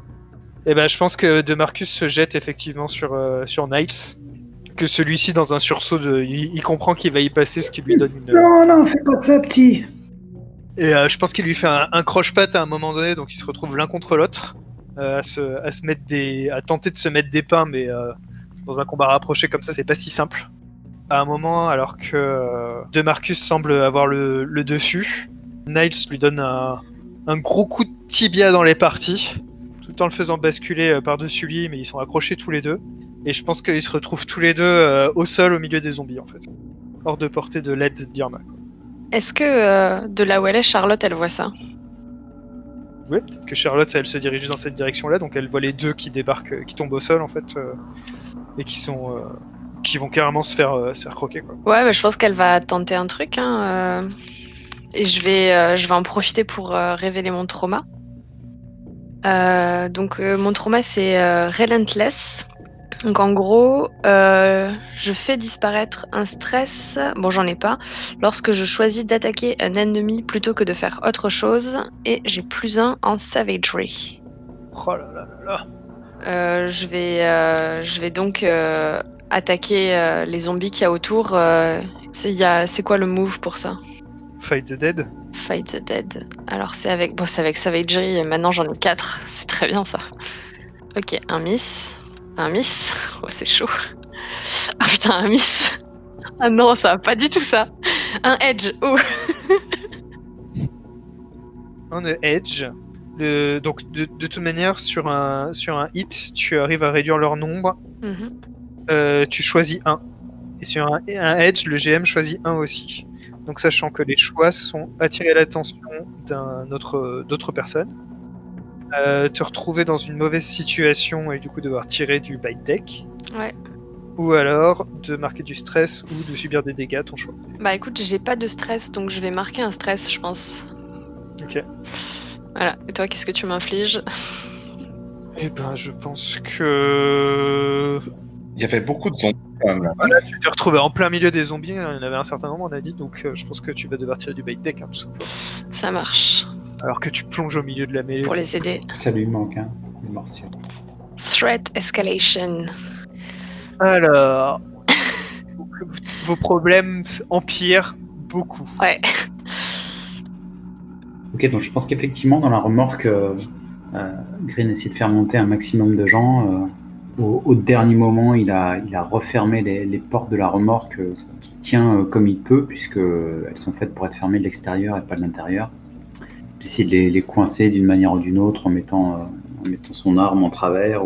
Eh ben, je pense que De Marcus se jette effectivement sur, euh, sur Niles. Que celui-ci, dans un sursaut, de, il, il comprend qu'il va y passer, ce qui lui donne une. Non, non, fais pas ça, petit. Et euh, je pense qu'il lui fait un, un croche-patte à un moment donné, donc ils se retrouvent l'un contre l'autre, euh, à, se, à se mettre des, à tenter de se mettre des pains, mais euh, dans un combat rapproché comme ça, c'est pas si simple. À un moment, alors que De Marcus semble avoir le, le dessus, Niles lui donne un, un gros coup de tibia dans les parties, tout en le faisant basculer par-dessus lui, mais ils sont accrochés tous les deux. Et je pense qu'ils se retrouvent tous les deux euh, au sol au milieu des zombies en fait. Hors de portée de l'aide d'Irma. Est-ce que euh, de là où elle est, Charlotte, elle voit ça? Ouais, peut-être que Charlotte, elle se dirige dans cette direction-là, donc elle voit les deux qui débarquent, euh, qui tombent au sol en fait, euh, et qui sont, euh, qui vont carrément se faire, euh, se faire croquer quoi. Ouais, bah, je pense qu'elle va tenter un truc. Hein, euh, Et je vais, euh, je vais en profiter pour euh, révéler mon trauma. Euh, donc, euh, mon trauma, c'est euh, Relentless. Donc, en gros, euh, je fais disparaître un stress. Bon, j'en ai pas. Lorsque je choisis d'attaquer un ennemi plutôt que de faire autre chose. Et j'ai plus un en Savagery. Oh là là là là. Euh, je, vais, euh, je vais donc attaquer les zombies qu'il y a autour. c'est quoi le move pour ça? Fight the Dead. Fight the Dead. Alors c'est avec, bon, c'est avec Savagery, maintenant j'en ai 4. C'est très bien ça. Ok, un miss. Un miss. Oh, c'est chaud. Ah putain, un miss. Ah non, ça va pas du tout ça. Un edge. Oh. A Edge. Le- donc de, de toute manière, sur un, sur un hit, tu arrives à réduire leur nombre. Mhm. Euh, tu choisis un. Et sur un, un Edge, le GM choisit un aussi. Donc sachant que les choix sont attirer l'attention d'un autre, d'autres personnes, euh, te retrouver dans une mauvaise situation et du coup devoir tirer du bite deck, Ouais. ou alors de marquer du stress ou de subir des dégâts, ton choix. Bah écoute, j'ai pas de stress, donc je vais marquer un stress, je pense. Ok. Voilà. Et toi, qu'est-ce que tu m'infliges? Eh ben, je pense que Il y avait beaucoup de zombies quand même. là. Voilà, tu t'es retrouvé en plein milieu des zombies, hein, il y en avait un certain nombre, on a dit, donc euh, je pense que tu vas devoir tirer du bait deck, hein, tout simplement. Ça marche. Alors que tu plonges au milieu de la mêlée. Pour les aider. Ça lui manque, hein, une morsure. Threat escalation. Alors, vos problèmes empirent beaucoup. Ouais. Ok, donc je pense qu'effectivement, dans la remorque, euh, euh, Green essaie de faire monter un maximum de gens. euh, au, au dernier moment, il a, il a refermé les, les portes de la remorque euh, qui tient euh, comme il peut, puisque elles sont faites pour être fermées de l'extérieur et pas de l'intérieur. Il essaie de les, coincer d'une manière ou d'une autre en mettant, euh, en mettant son arme en travers.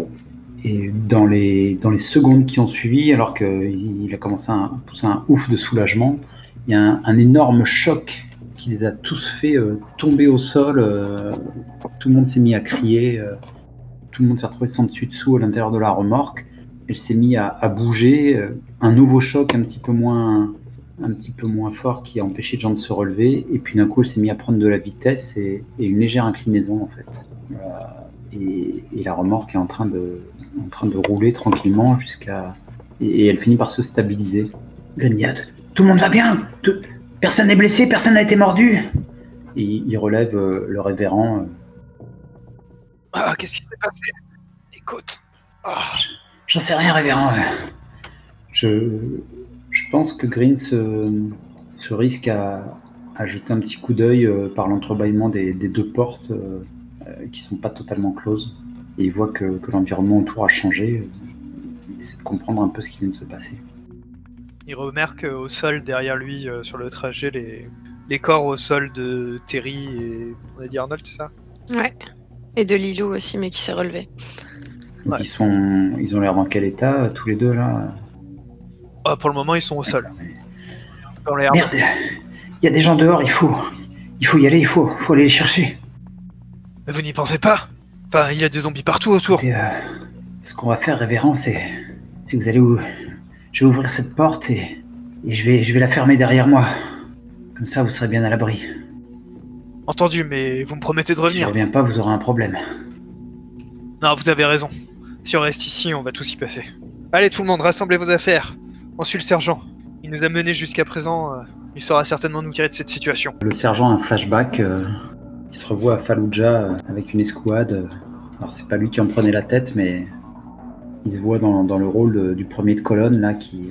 Et dans les, dans les secondes qui ont suivi, alors qu'il a commencé à pousser un ouf de soulagement, il y a un, énorme choc qui les a tous fait euh, tomber au sol. euh, tout le monde s'est mis à crier. tout le monde s'est retrouvé sans dessus dessous à l'intérieur de la remorque. Elle s'est mise à, bouger. un nouveau choc un petit peu moins un petit peu moins fort qui a empêché les gens de se relever. Et puis d'un coup, elle s'est mise à prendre de la vitesse et, et une légère inclinaison en fait. Euh, et, et la remorque est en train de, en train de rouler tranquillement jusqu'à. Et, et elle finit par se stabiliser. Grignade, tout le monde va bien Tout- Personne n'est blessé, personne n'a été mordu Et il relève euh, le révérend. euh, Ah, qu'est-ce qui s'est passé? Écoute. Ah, J'en sais rien, révérend. Je, je pense que Green se, se risque à, à jeter un petit coup d'œil euh, par l'entrebâillement des, des deux portes euh, euh, qui sont pas totalement closes. Et il voit que, que l'environnement autour a changé. Il essaie de comprendre un peu ce qui vient de se passer. il remarque au sol derrière lui, euh, sur le trajet, les, les corps au sol de Terry et. On a dit Arnold, c'est ça? Ouais. Et de Lilou aussi, mais qui s'est relevé. Ouais. Ils, sont, ils ont l'air dans quel état, tous les deux là? Ah, Pour le moment, ils sont au sol. Dans l'air. Merde, il y a des gens dehors, il faut, il faut y aller, il faut, faut aller les chercher. Mais vous n'y pensez pas? Enfin, il y a des zombies partout autour. Et, euh, ce qu'on va faire, révérend, c'est, que vous allez où Je vais ouvrir cette porte et, et je vais, je vais la fermer derrière moi. Comme ça, vous serez bien à l'abri. Entendu, mais vous me promettez de Si je revenir. reviens pas, vous aurez un problème. Non, vous avez raison. Si on reste ici, on va tous y passer. Allez, tout le monde, rassemblez vos affaires. Le sergent. Il nous a menés jusqu'à présent. euh, il saura certainement nous tirer de cette situation. Le sergent a un flashback. euh, il se revoit à Fallujah euh, avec une escouade. Alors, c'est pas lui qui en prenait la tête, mais il se voit dans, le rôle du premier de colonne, là, qui,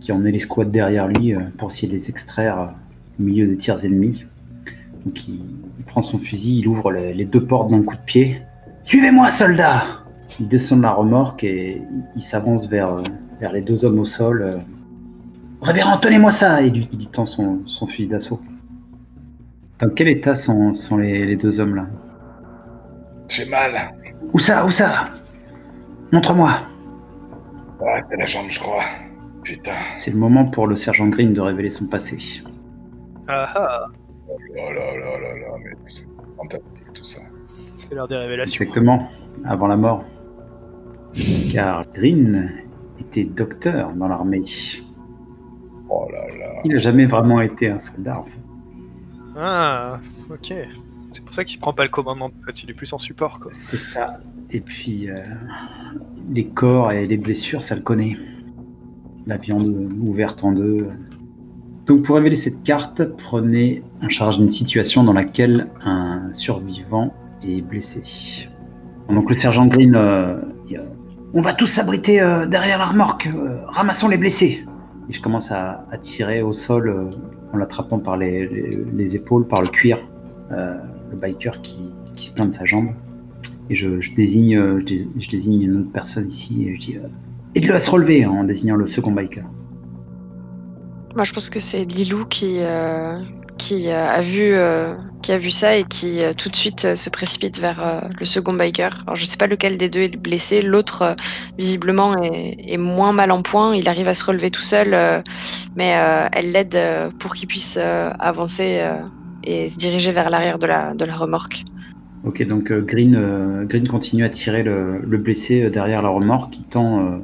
qui emmenait l'escouade derrière lui pour essayer de les extraire au milieu des tirs ennemis. Donc, il, prend son fusil, il ouvre les, deux portes d'un coup de pied. Suivez-moi, soldats Il descend de la remorque et il, s'avance vers, vers les deux hommes au sol. euh. Révérend, tenez-moi ça Et il lui, il lui tend son, son fusil d'assaut. Dans quel état sont, sont les, les deux hommes là? J'ai mal. Où ça Où ça? Montre-moi c'est la jambe, je crois. Putain. C'est le moment pour le sergent Green de révéler son passé. Ah ah, Oh là là là là, mais c'est fantastique tout ça. c'est l'heure des révélations. Exactement, avant la mort. Car Green était docteur dans l'armée. Oh là là. Il n'a jamais vraiment été un soldat en fait. Ah, ok. C'est pour ça qu'il prend pas le commandement. En fait, il est plus en support, quoi. C'est ça. Et puis, euh, les corps et les blessures, ça le connaît. La viande ouverte en deux. Donc, pour révéler cette carte, prenez en charge une situation dans laquelle un survivant est blessé. Donc, le sergent Green euh, On va tous s'abriter euh, derrière la remorque, euh, ramassons les blessés. Et je commence à, à tirer au sol euh, en l'attrapant par les, les- les épaules, par le cuir, euh, le biker qui, qui se plaint de sa jambe. Et je, je désigne, euh, je, dé- je désigne une autre personne ici et je dis euh, Aide-le à se relever hein, en désignant le second biker. Moi, je pense que c'est Lilou qui, euh, qui, euh, a vu, euh, qui a vu ça et qui euh, tout de suite se précipite vers le second biker. Alors, je sais pas lequel des deux est blessé. L'autre, visiblement, est, moins mal en point. Il arrive à se relever tout seul, mais elle l'aide pour qu'il puisse avancer et se diriger vers l'arrière de la, de la remorque. Ok, donc Green, Green continue à tirer le, le blessé derrière la remorque. Il, tend,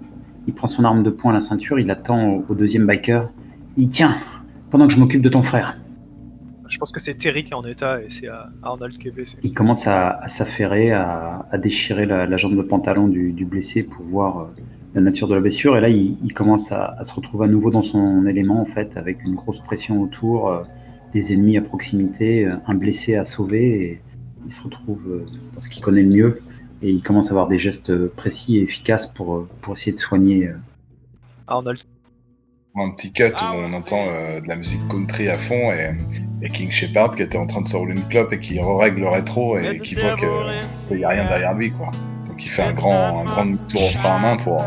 il prend son arme de poing à la ceinture, il attend au deuxième biker. Il tient, pendant que je m'occupe de ton frère. Je pense que c'est Terry qui est en état et c'est euh, Arnold qui est blessé. Il commence à, à s'affairer, à, à déchirer la, la jambe de pantalon du, du blessé pour voir euh, la nature de la blessure. Et là, il, il commence à, à se retrouver à nouveau dans son élément, en fait, avec une grosse pression autour, euh, des ennemis à proximité, un blessé à sauver. Et il se retrouve dans ce qu'il connaît le mieux. Et il commence à avoir des gestes précis et efficaces pour, pour essayer de soigner. Arnold. Un petit cut où on entend euh, de la musique country à fond et, et King Shepard qui était en train de se rouler une clope et qui règle le rétro et qui voit qu'il n'y a rien derrière lui quoi. Donc il fait un grand, un grand tour au frein à main pour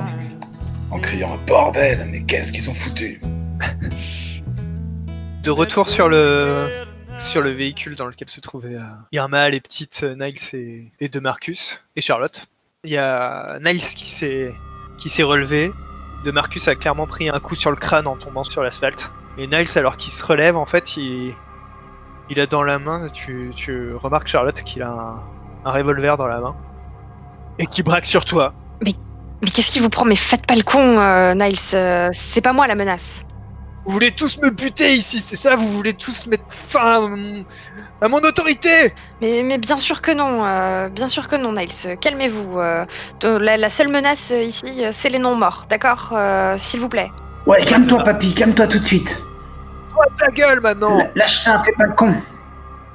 en criant bordel mais qu'est-ce qu'ils ont foutu? De retour sur le sur le véhicule dans lequel se trouvaient euh, Irma, les petites euh, Niles et, et de Marcus et Charlotte. Il y a Niles qui s'est qui s'est relevé. De Marcus a clairement pris un coup sur le crâne en tombant sur l'asphalte. Et Niles, alors qu'il se relève, en fait, il, il a dans la main, tu, tu remarques Charlotte qu'il a un, un revolver dans la main et qui braque sur toi. Mais qu'est-ce qui vous prend? Mais faites pas le con, euh, Niles. euh, c'est pas moi la menace. Vous voulez tous me buter ici, c'est ça? Vous voulez tous mettre fin à mon, à mon autorité Mais, mais bien sûr que non, euh, bien sûr que non, Niles. Calmez-vous. euh, la, la seule menace euh, ici, c'est les non-morts, d'accord Euh, S'il vous plaît? Ouais, calme-toi, papy, calme-toi tout de suite. Toi, ta gueule maintenant L- Lâche ça, fais pas le con.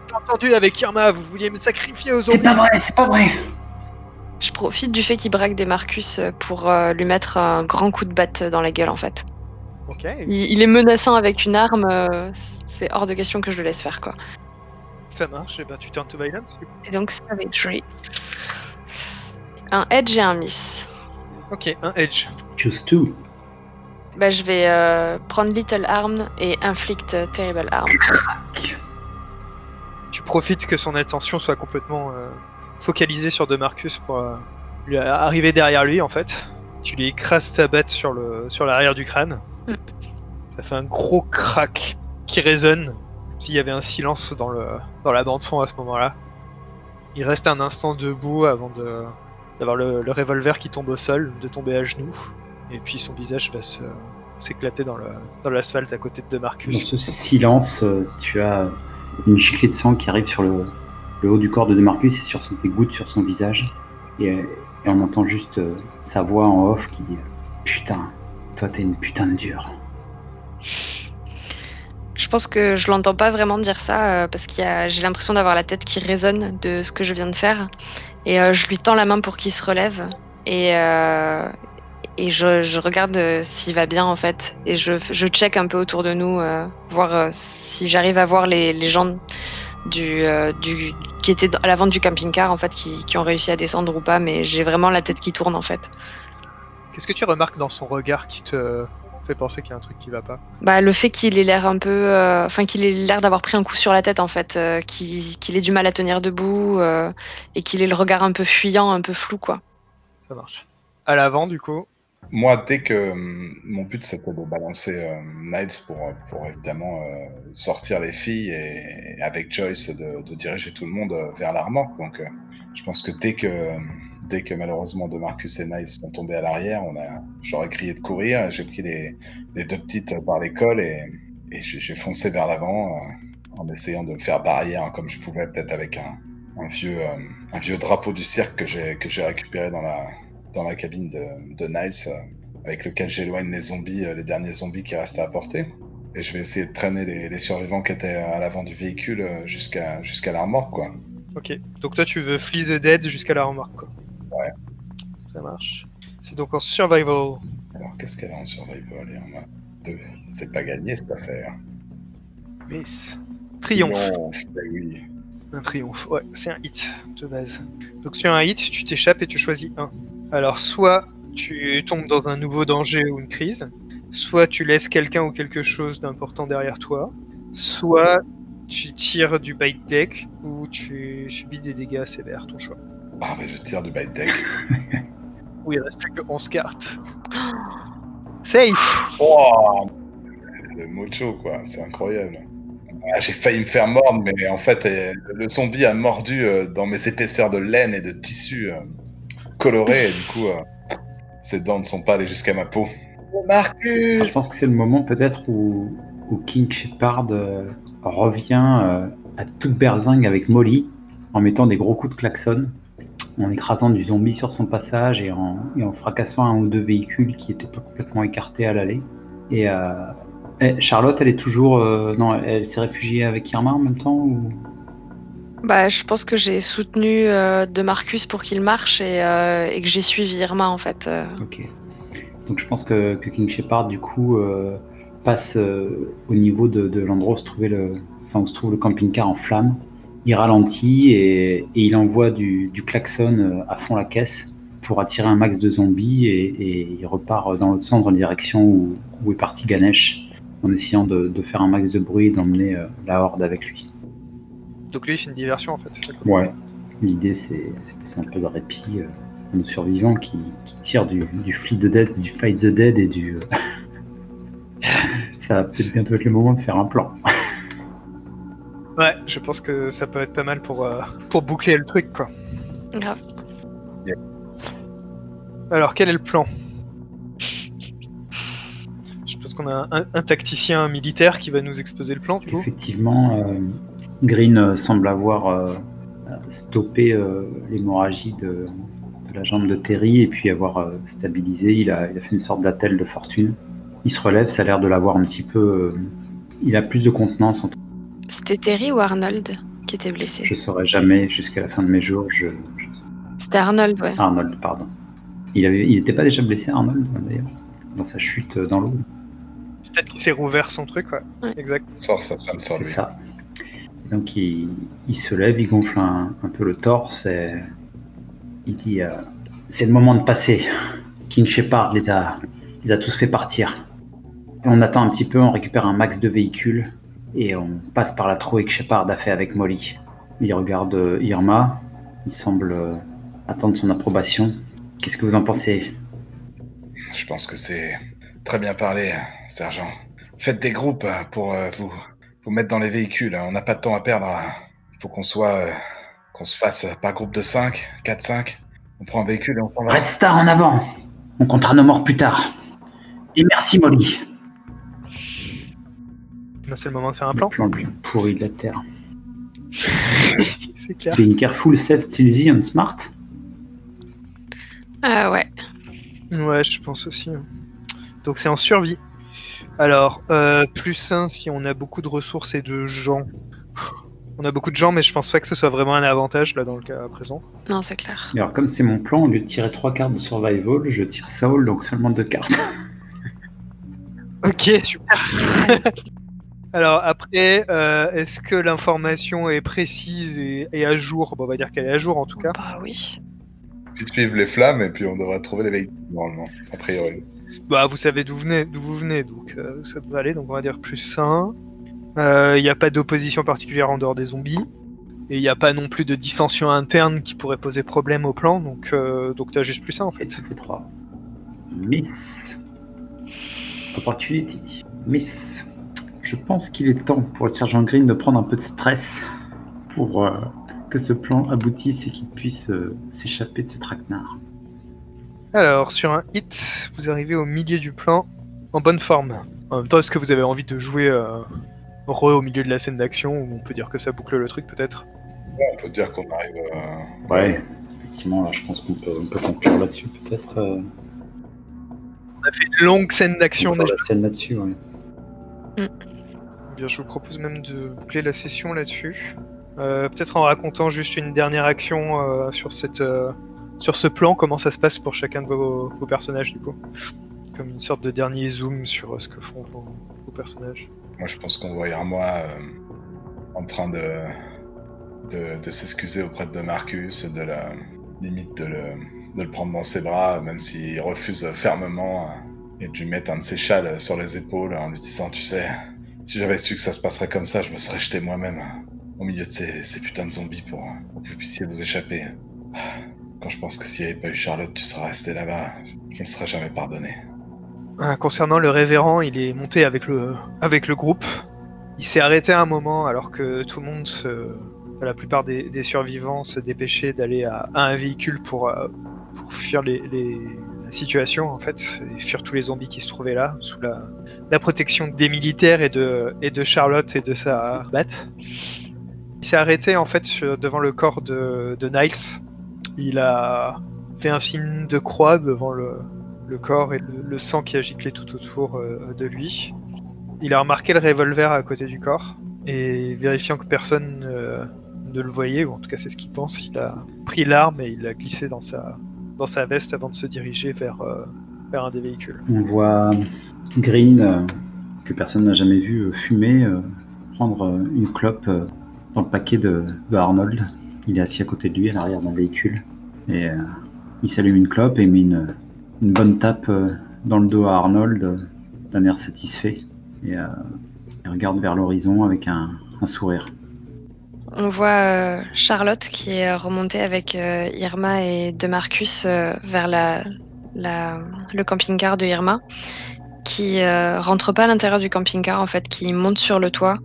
J'ai entendu avec Irma, vous vouliez me sacrifier aux C'est zombies pas vrai, c'est pas vrai. Je profite du fait qu'il braque des Marcus pour euh, lui mettre un grand coup de batte dans la gueule, en fait. Ok. Il, il est menaçant avec une arme, euh, c'est hors de question que je le laisse faire, quoi. Ça marche, et bah tu turn to violence. Et donc, savagery. Un edge et un miss. Ok, un edge. Choose two. Bah, je vais euh, prendre Little Arm et Inflict euh, Terrible Arm. Tu profites que son attention soit complètement euh, focalisée sur De Marcus pour euh, lui arriver derrière lui en fait. Tu lui écrases ta batte sur le sur l'arrière du crâne. Mm. Ça fait un gros crack qui résonne. S'il y avait un silence dans la bande son à ce moment-là. Il reste un instant debout avant d'avoir le, revolver qui tombe au sol, de tomber à genoux, et puis son visage va s'éclater dans l'asphalte à côté de De Dans Marcus. ce silence, euh, tu as une giclée de sang qui arrive sur le, haut du corps de Demarcus et sur son, gouttes sur son visage. Et, euh, on entend juste euh, sa voix en off qui dit Putain, toi t'es une putain de dure. Je pense que je l'entends pas vraiment dire ça euh, parce que j'ai l'impression d'avoir la tête qui résonne de ce que je viens de faire. Et euh, je lui tends la main pour qu'il se relève. Et, euh, je, regarde s'il va bien en fait. Et je, check un peu autour de nous, voir si j'arrive à voir les, gens du, qui étaient à la vente du camping-car en fait, qui ont réussi à descendre ou pas. Mais j'ai vraiment la tête qui tourne en fait. Qu'est-ce que tu remarques dans son regard qui te fait penser qu'il y a un truc qui va pas Bah, le fait qu'il ait l'air un peu. euh, Enfin, qu'il ait l'air d'avoir pris un coup sur la tête, en fait. euh, qu'il ait du mal à tenir debout. euh, et qu'il ait le regard un peu fuyant, un peu flou, quoi. Ça marche. À l'avant, du coup, Moi, dès que mon but c'était de balancer euh, Niles pour, pour évidemment euh, sortir les filles et, et avec Joyce de, de diriger tout le monde vers la remorque. Donc, euh, je pense que dès que dès que malheureusement de Marcus et Niles sont tombés à l'arrière, j'aurais crié de courir. J'ai pris les, deux petites par l'école et, et j'ai foncé vers l'avant euh, en essayant de faire barrière comme je pouvais, peut-être avec un, euh, vieux drapeau du cirque que j'ai récupéré dans la cabine de, Niles, euh, avec lequel j'éloigne les zombies, les derniers zombies qui restent à portée. Et je vais essayer de traîner les, survivants qui étaient à l'avant du véhicule jusqu'à la remorque, quoi. ok. Donc toi, tu veux flee the dead jusqu'à la remorque, quoi. Ouais. Ça marche. C'est donc en survival. Alors, qu'est-ce qu'elle a en survival? Et on a deux. C'est pas gagné cette affaire. Miss. Triomphe. Bah oui. Un triomphe. Ouais, c'est un hit de base. Donc sur un hit, tu t'échappes et tu choisis un. Alors soit tu tombes dans un nouveau danger ou une crise, soit tu laisses quelqu'un ou quelque chose d'important derrière toi, soit tu tires du bite deck ou tu subis des dégâts sévères, ton choix. Ah, mais je tire du bite deck. Oui, il reste plus que 11 cartes. Safe Oh Le mocho, quoi, c'est incroyable. Ah, J'ai failli me faire mordre, mais en fait, euh, le zombie a mordu euh, dans mes épaisseurs de laine et de tissu euh, colorés, et du coup, ses dents ne sont pas allées jusqu'à ma peau. Oh, Marcus Je pense que c'est le moment peut-être où, où King Shepard euh, revient euh, à toute berzingue avec Molly en mettant des gros coups de klaxon en écrasant du zombie sur son passage et en, et en fracassant un ou deux véhicules qui étaient pas complètement écartés à l'allée. Et euh, eh, Charlotte, elle est toujours. euh, non, elle s'est réfugiée avec Irma en même temps ou... Bah, je pense que j'ai soutenu euh, de Marcus pour qu'il marche et, euh, et que j'ai suivi Irma en fait. euh. Ok. Donc je pense que, que King Shepard, du coup, passe au niveau de, de l'endroit où se, trouvait le, enfin, où se trouve le camping-car en flammes. Il ralentit et, et il envoie du, du klaxon euh, à fond la caisse pour attirer un max de zombies et, et il repart dans l'autre sens, dans la direction où, où est parti Ganesh, en essayant de, de faire un max de bruit et d'emmener euh, la horde avec lui. Donc lui, il fait une diversion en fait. c'est ça, quoi. Ouais. L'idée, c'est c'est un peu de répit euh, nos survivants qui, qui tirent du, du Flee the Dead, du Fight the Dead et du. euh, Ça va peut-être bientôt être le moment de faire un plan. Ouais, je pense que ça peut être pas mal pour, euh, pour boucler le truc quoi. Grave. Alors, quel est le plan? Je pense qu'on a un, un tacticien militaire qui va nous exposer le plan, du coup. Effectivement, euh, Green euh, semble avoir euh, stoppé euh, l'hémorragie de, de la jambe de Terry et puis avoir euh, stabilisé. Il a, il a fait une sorte d'attelle de fortune. Il se relève, ça a l'air de l'avoir un petit peu. euh, il a plus de contenance. En tout C'était Terry ou Arnold qui était blessé Je saurais jamais jusqu'à la fin de mes jours. Je, je- C'était Arnold, ouais. Arnold, pardon. Il avait, il n'était pas déjà blessé, Arnold, d'ailleurs, dans sa chute dans l'eau. Peut-être qu'il s'est rouvert son truc, ouais. Ouais. Exact. Sort sa femme sur C'est ça. Donc il, il se lève, il gonfle un, un peu le torse et il dit euh, C'est le moment de passer. King Shepard les a, les a tous fait partir. Et on attend un petit peu, on récupère un max de véhicules et on passe par la trouée que Shepard a fait avec Molly. Il regarde euh, Irma, il semble euh, attendre son approbation. Qu'est-ce que vous en pensez? Je pense que c'est très bien parlé, sergent. Faites des groupes euh, pour euh, vous, vous mettre dans les véhicules. On n'a pas de temps à perdre. Il faut qu'on soit, euh, qu'on se fasse par groupe de 5, 4, 5. On prend un véhicule et on va. Red Star en avant On comptera nos morts plus tard. Et merci Molly. C'est le moment de faire un Le plan. plan le plus pourri de la Terre. C'est clair. Being careful, safe, stealthy and smart. Ah ouais. Ouais, je pense aussi. hein. Donc c'est en survie. Alors, euh, plus 1 si on a beaucoup de ressources et de gens. On a beaucoup de gens, mais je pense pas que ce soit vraiment un avantage là dans le cas présent. Non, c'est clair. Alors, comme c'est mon plan, au lieu de tirer trois cartes de survival, je tire Saul, donc seulement deux cartes. Ok, super. Alors après, euh, est-ce que l'information est précise et, et à jour? Bon, on va dire qu'elle est à jour en tout cas. Bah oui. Vite suivre les flammes et puis on devrait trouver les véhicules normalement, a priori. Bah, vous savez d'où venez, d'où vous venez, donc euh, ça devrait aller. Donc on va dire plus 1. Il n'y a pas d'opposition particulière en dehors des zombies. Et il n'y a pas non plus de dissension interne qui pourrait poser problème au plan. Donc, euh, donc t'as juste plus 1 en fait. ça fait trois. Miss. Opportunity. Miss. Je pense qu'il est temps pour le sergent Green de prendre un peu de stress pour euh, que ce plan aboutisse et qu'il puisse euh, s'échapper de ce traquenard. Alors, sur un hit, vous arrivez au milieu du plan en bonne forme. En même temps, est-ce que vous avez envie de jouer euh, re au milieu de la scène d'action ou on peut dire que ça boucle le truc peut-être? Ouais, on peut dire qu'on arrive. euh, Ouais, effectivement, là, je pense qu'on peut, on peut conclure là-dessus, peut-être. euh, On a fait une longue scène d'action déjà. la scène là-dessus, ouais. Eh Je vous propose même de boucler la session là-dessus. Euh, Peut-être en racontant juste une dernière action euh, sur, cette, euh, sur ce plan, comment ça se passe pour chacun de vos, personnages du coup. Comme une sorte de dernier zoom sur ce que font vos, personnages. Moi, je pense qu'on voit moi en train de, de, s'excuser auprès de Marcus, de la limite de le, de le prendre dans ses bras, même s'il refuse fermement, et de lui mettre un de ses châles sur les épaules en lui disant Tu sais, si j'avais su que ça se passerait comme ça, je me serais jeté moi-même au milieu de ces, putains de zombies pour, pour que vous puissiez vous échapper. Quand je pense que s'il n'y avait pas eu Charlotte, tu serais resté là-bas, je ne serais jamais pardonné. Euh, concernant le révérend, il est monté avec le, groupe. Il s'est arrêté un moment alors que tout le monde, la plupart des, survivants se dépêchaient d'aller à, un véhicule pour, euh, fuir les, situation en fait, et fuir tous les zombies qui se trouvaient là, sous la, protection des militaires et de, et de Charlotte et de sa batte. Il s'est arrêté en fait devant le corps de, de Niles. Il a fait un signe de croix devant le, le corps et le, sang qui a giclé tout autour euh, de lui. Il a remarqué le revolver à côté du corps et vérifiant que personne euh, ne le voyait, ou en tout cas c'est ce qu'il pense, il a pris l'arme et il l'a glissé dans sa, dans sa veste avant de se diriger vers, euh, vers un des véhicules. On voit Green, euh, que personne n'a jamais vu, euh, fumer, prendre une clope dans le paquet de, Arnold. Il est assis à côté de lui, à l'arrière d'un véhicule. Et il s'allume une clope et met une, une bonne tape dans le dos à Arnold, d'un air satisfait. Et il regarde vers l'horizon avec un sourire. On voit euh, Charlotte qui est remontée avec euh, Irma et De Marcus euh, vers le camping-car de Irma, qui euh, rentre pas à l'intérieur du camping-car en fait, qui monte sur le toit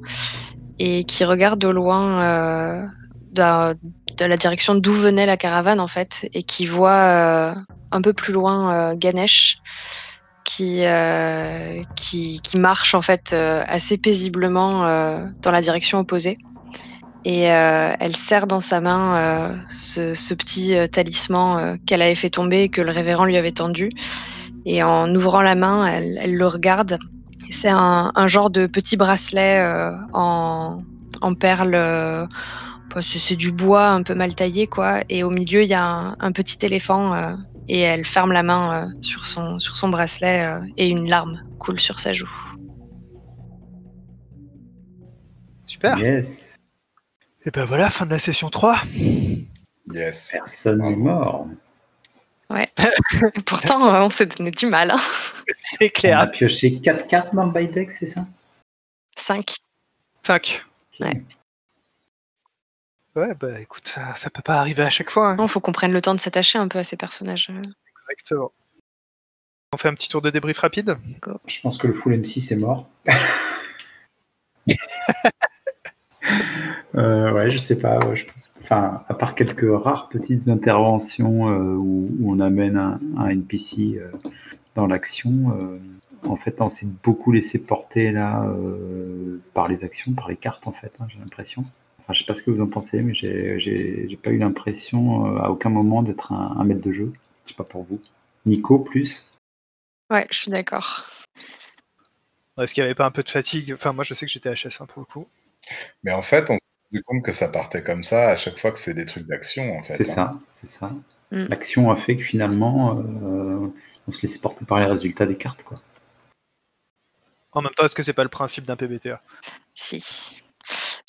et qui regarde au loin euh, de, la direction d'où venait la caravane en fait, et qui voit euh, un peu plus loin euh, Ganesh qui, euh, qui, qui marche en fait euh, assez paisiblement euh, dans la direction opposée. Et euh, elle serre dans sa main euh, ce, ce petit euh, talisman euh, qu'elle avait fait tomber et que le révérend lui avait tendu. Et en ouvrant la main, elle, elle le regarde. C'est un, un genre de petit bracelet euh, en, en perles. euh, bah, c'est c'est du bois un peu mal taillé, quoi. Et au milieu, il y a un, un petit éléphant. euh, et elle ferme la main euh, sur, son, sur son bracelet euh, et une larme coule sur sa joue. Super. Yes, Et ben voilà, fin de la session 3. Yes. personne n'est mort. Et pourtant, euh, on s'est donné du mal. Hein. C'est On a clair. pioché 4 cartes dans le by deck, c'est ça? 5. 5. Ok. Ouais. Ouais, bah écoute, ça, ça peut pas arriver à chaque fois. hein. Il faut qu'on prenne le temps de s'attacher un peu à ces personnages. euh. Exactement. On fait un petit tour de débrief rapide? Je pense que le full M6 est mort. Euh, ouais, je sais pas. ouais, je pense- Enfin, à part quelques rares petites interventions euh, où, où on amène un, un NPC euh, dans l'action, euh, en fait, on s'est beaucoup laissé porter là euh, par les actions, par les cartes, en fait, hein, j'ai l'impression. Enfin, je sais pas ce que vous en pensez, mais j'ai- pas eu l'impression euh, à aucun moment d'être un, un maître de jeu. Je sais pas pour vous. Nico, plus? Ouais, je suis d'accord. Est-ce qu'il n'y avait pas un peu de fatigue? Enfin, moi, je sais que j'étais HS1 pour le coup. Mais en fait, on rendu compte que ça partait comme ça à chaque fois que c'est des trucs d'action, en fait. C'est hein. ça, c'est ça. Mm. L'action a fait que finalement, euh, on se laissait porter par les résultats des cartes, quoi. En même temps, est-ce que c'est pas le principe d'un PBTA Si.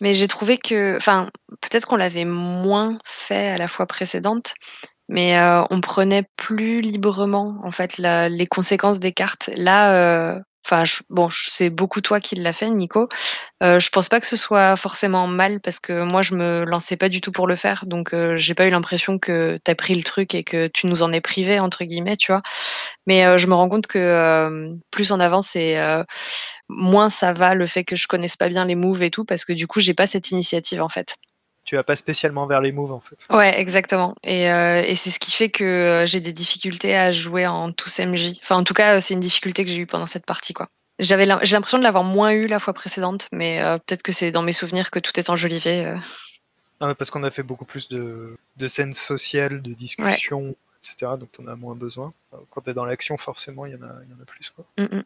Mais j'ai trouvé que, enfin, peut-être qu'on l'avait moins fait à la fois précédente, mais euh, on prenait plus librement en fait la- les conséquences des cartes. Là, euh, enfin, bon, c'est beaucoup toi qui l'as fait, Nico. Euh, je pense pas que ce soit forcément mal parce que moi, je me lançais pas du tout pour le faire, donc euh, j'ai pas eu l'impression que tu as pris le truc et que tu nous en es privé entre guillemets, tu vois. Mais euh, je me rends compte que euh, plus on avance et euh, moins ça va le fait que je connaisse pas bien les moves et tout parce que du coup j'ai pas cette initiative en fait. Tu vas pas spécialement vers les moves en fait. Ouais, exactement. Et, euh, et c'est ce qui fait que euh, j'ai des difficultés à jouer en tous MJ. Enfin, en tout cas, euh, c'est une difficulté que j'ai eue pendant cette partie, quoi. J'avais, j'ai l'impression de l'avoir moins eu la fois précédente, mais euh, peut-être que c'est dans mes souvenirs que tout est enjolivé. euh. Ah, parce qu'on a fait beaucoup plus de, de scènes sociales, de discussions, etc. Donc on a moins besoin. Quand t'es dans l'action, forcément, il y, en a- il y en a plus. Quoi. Mm, mm.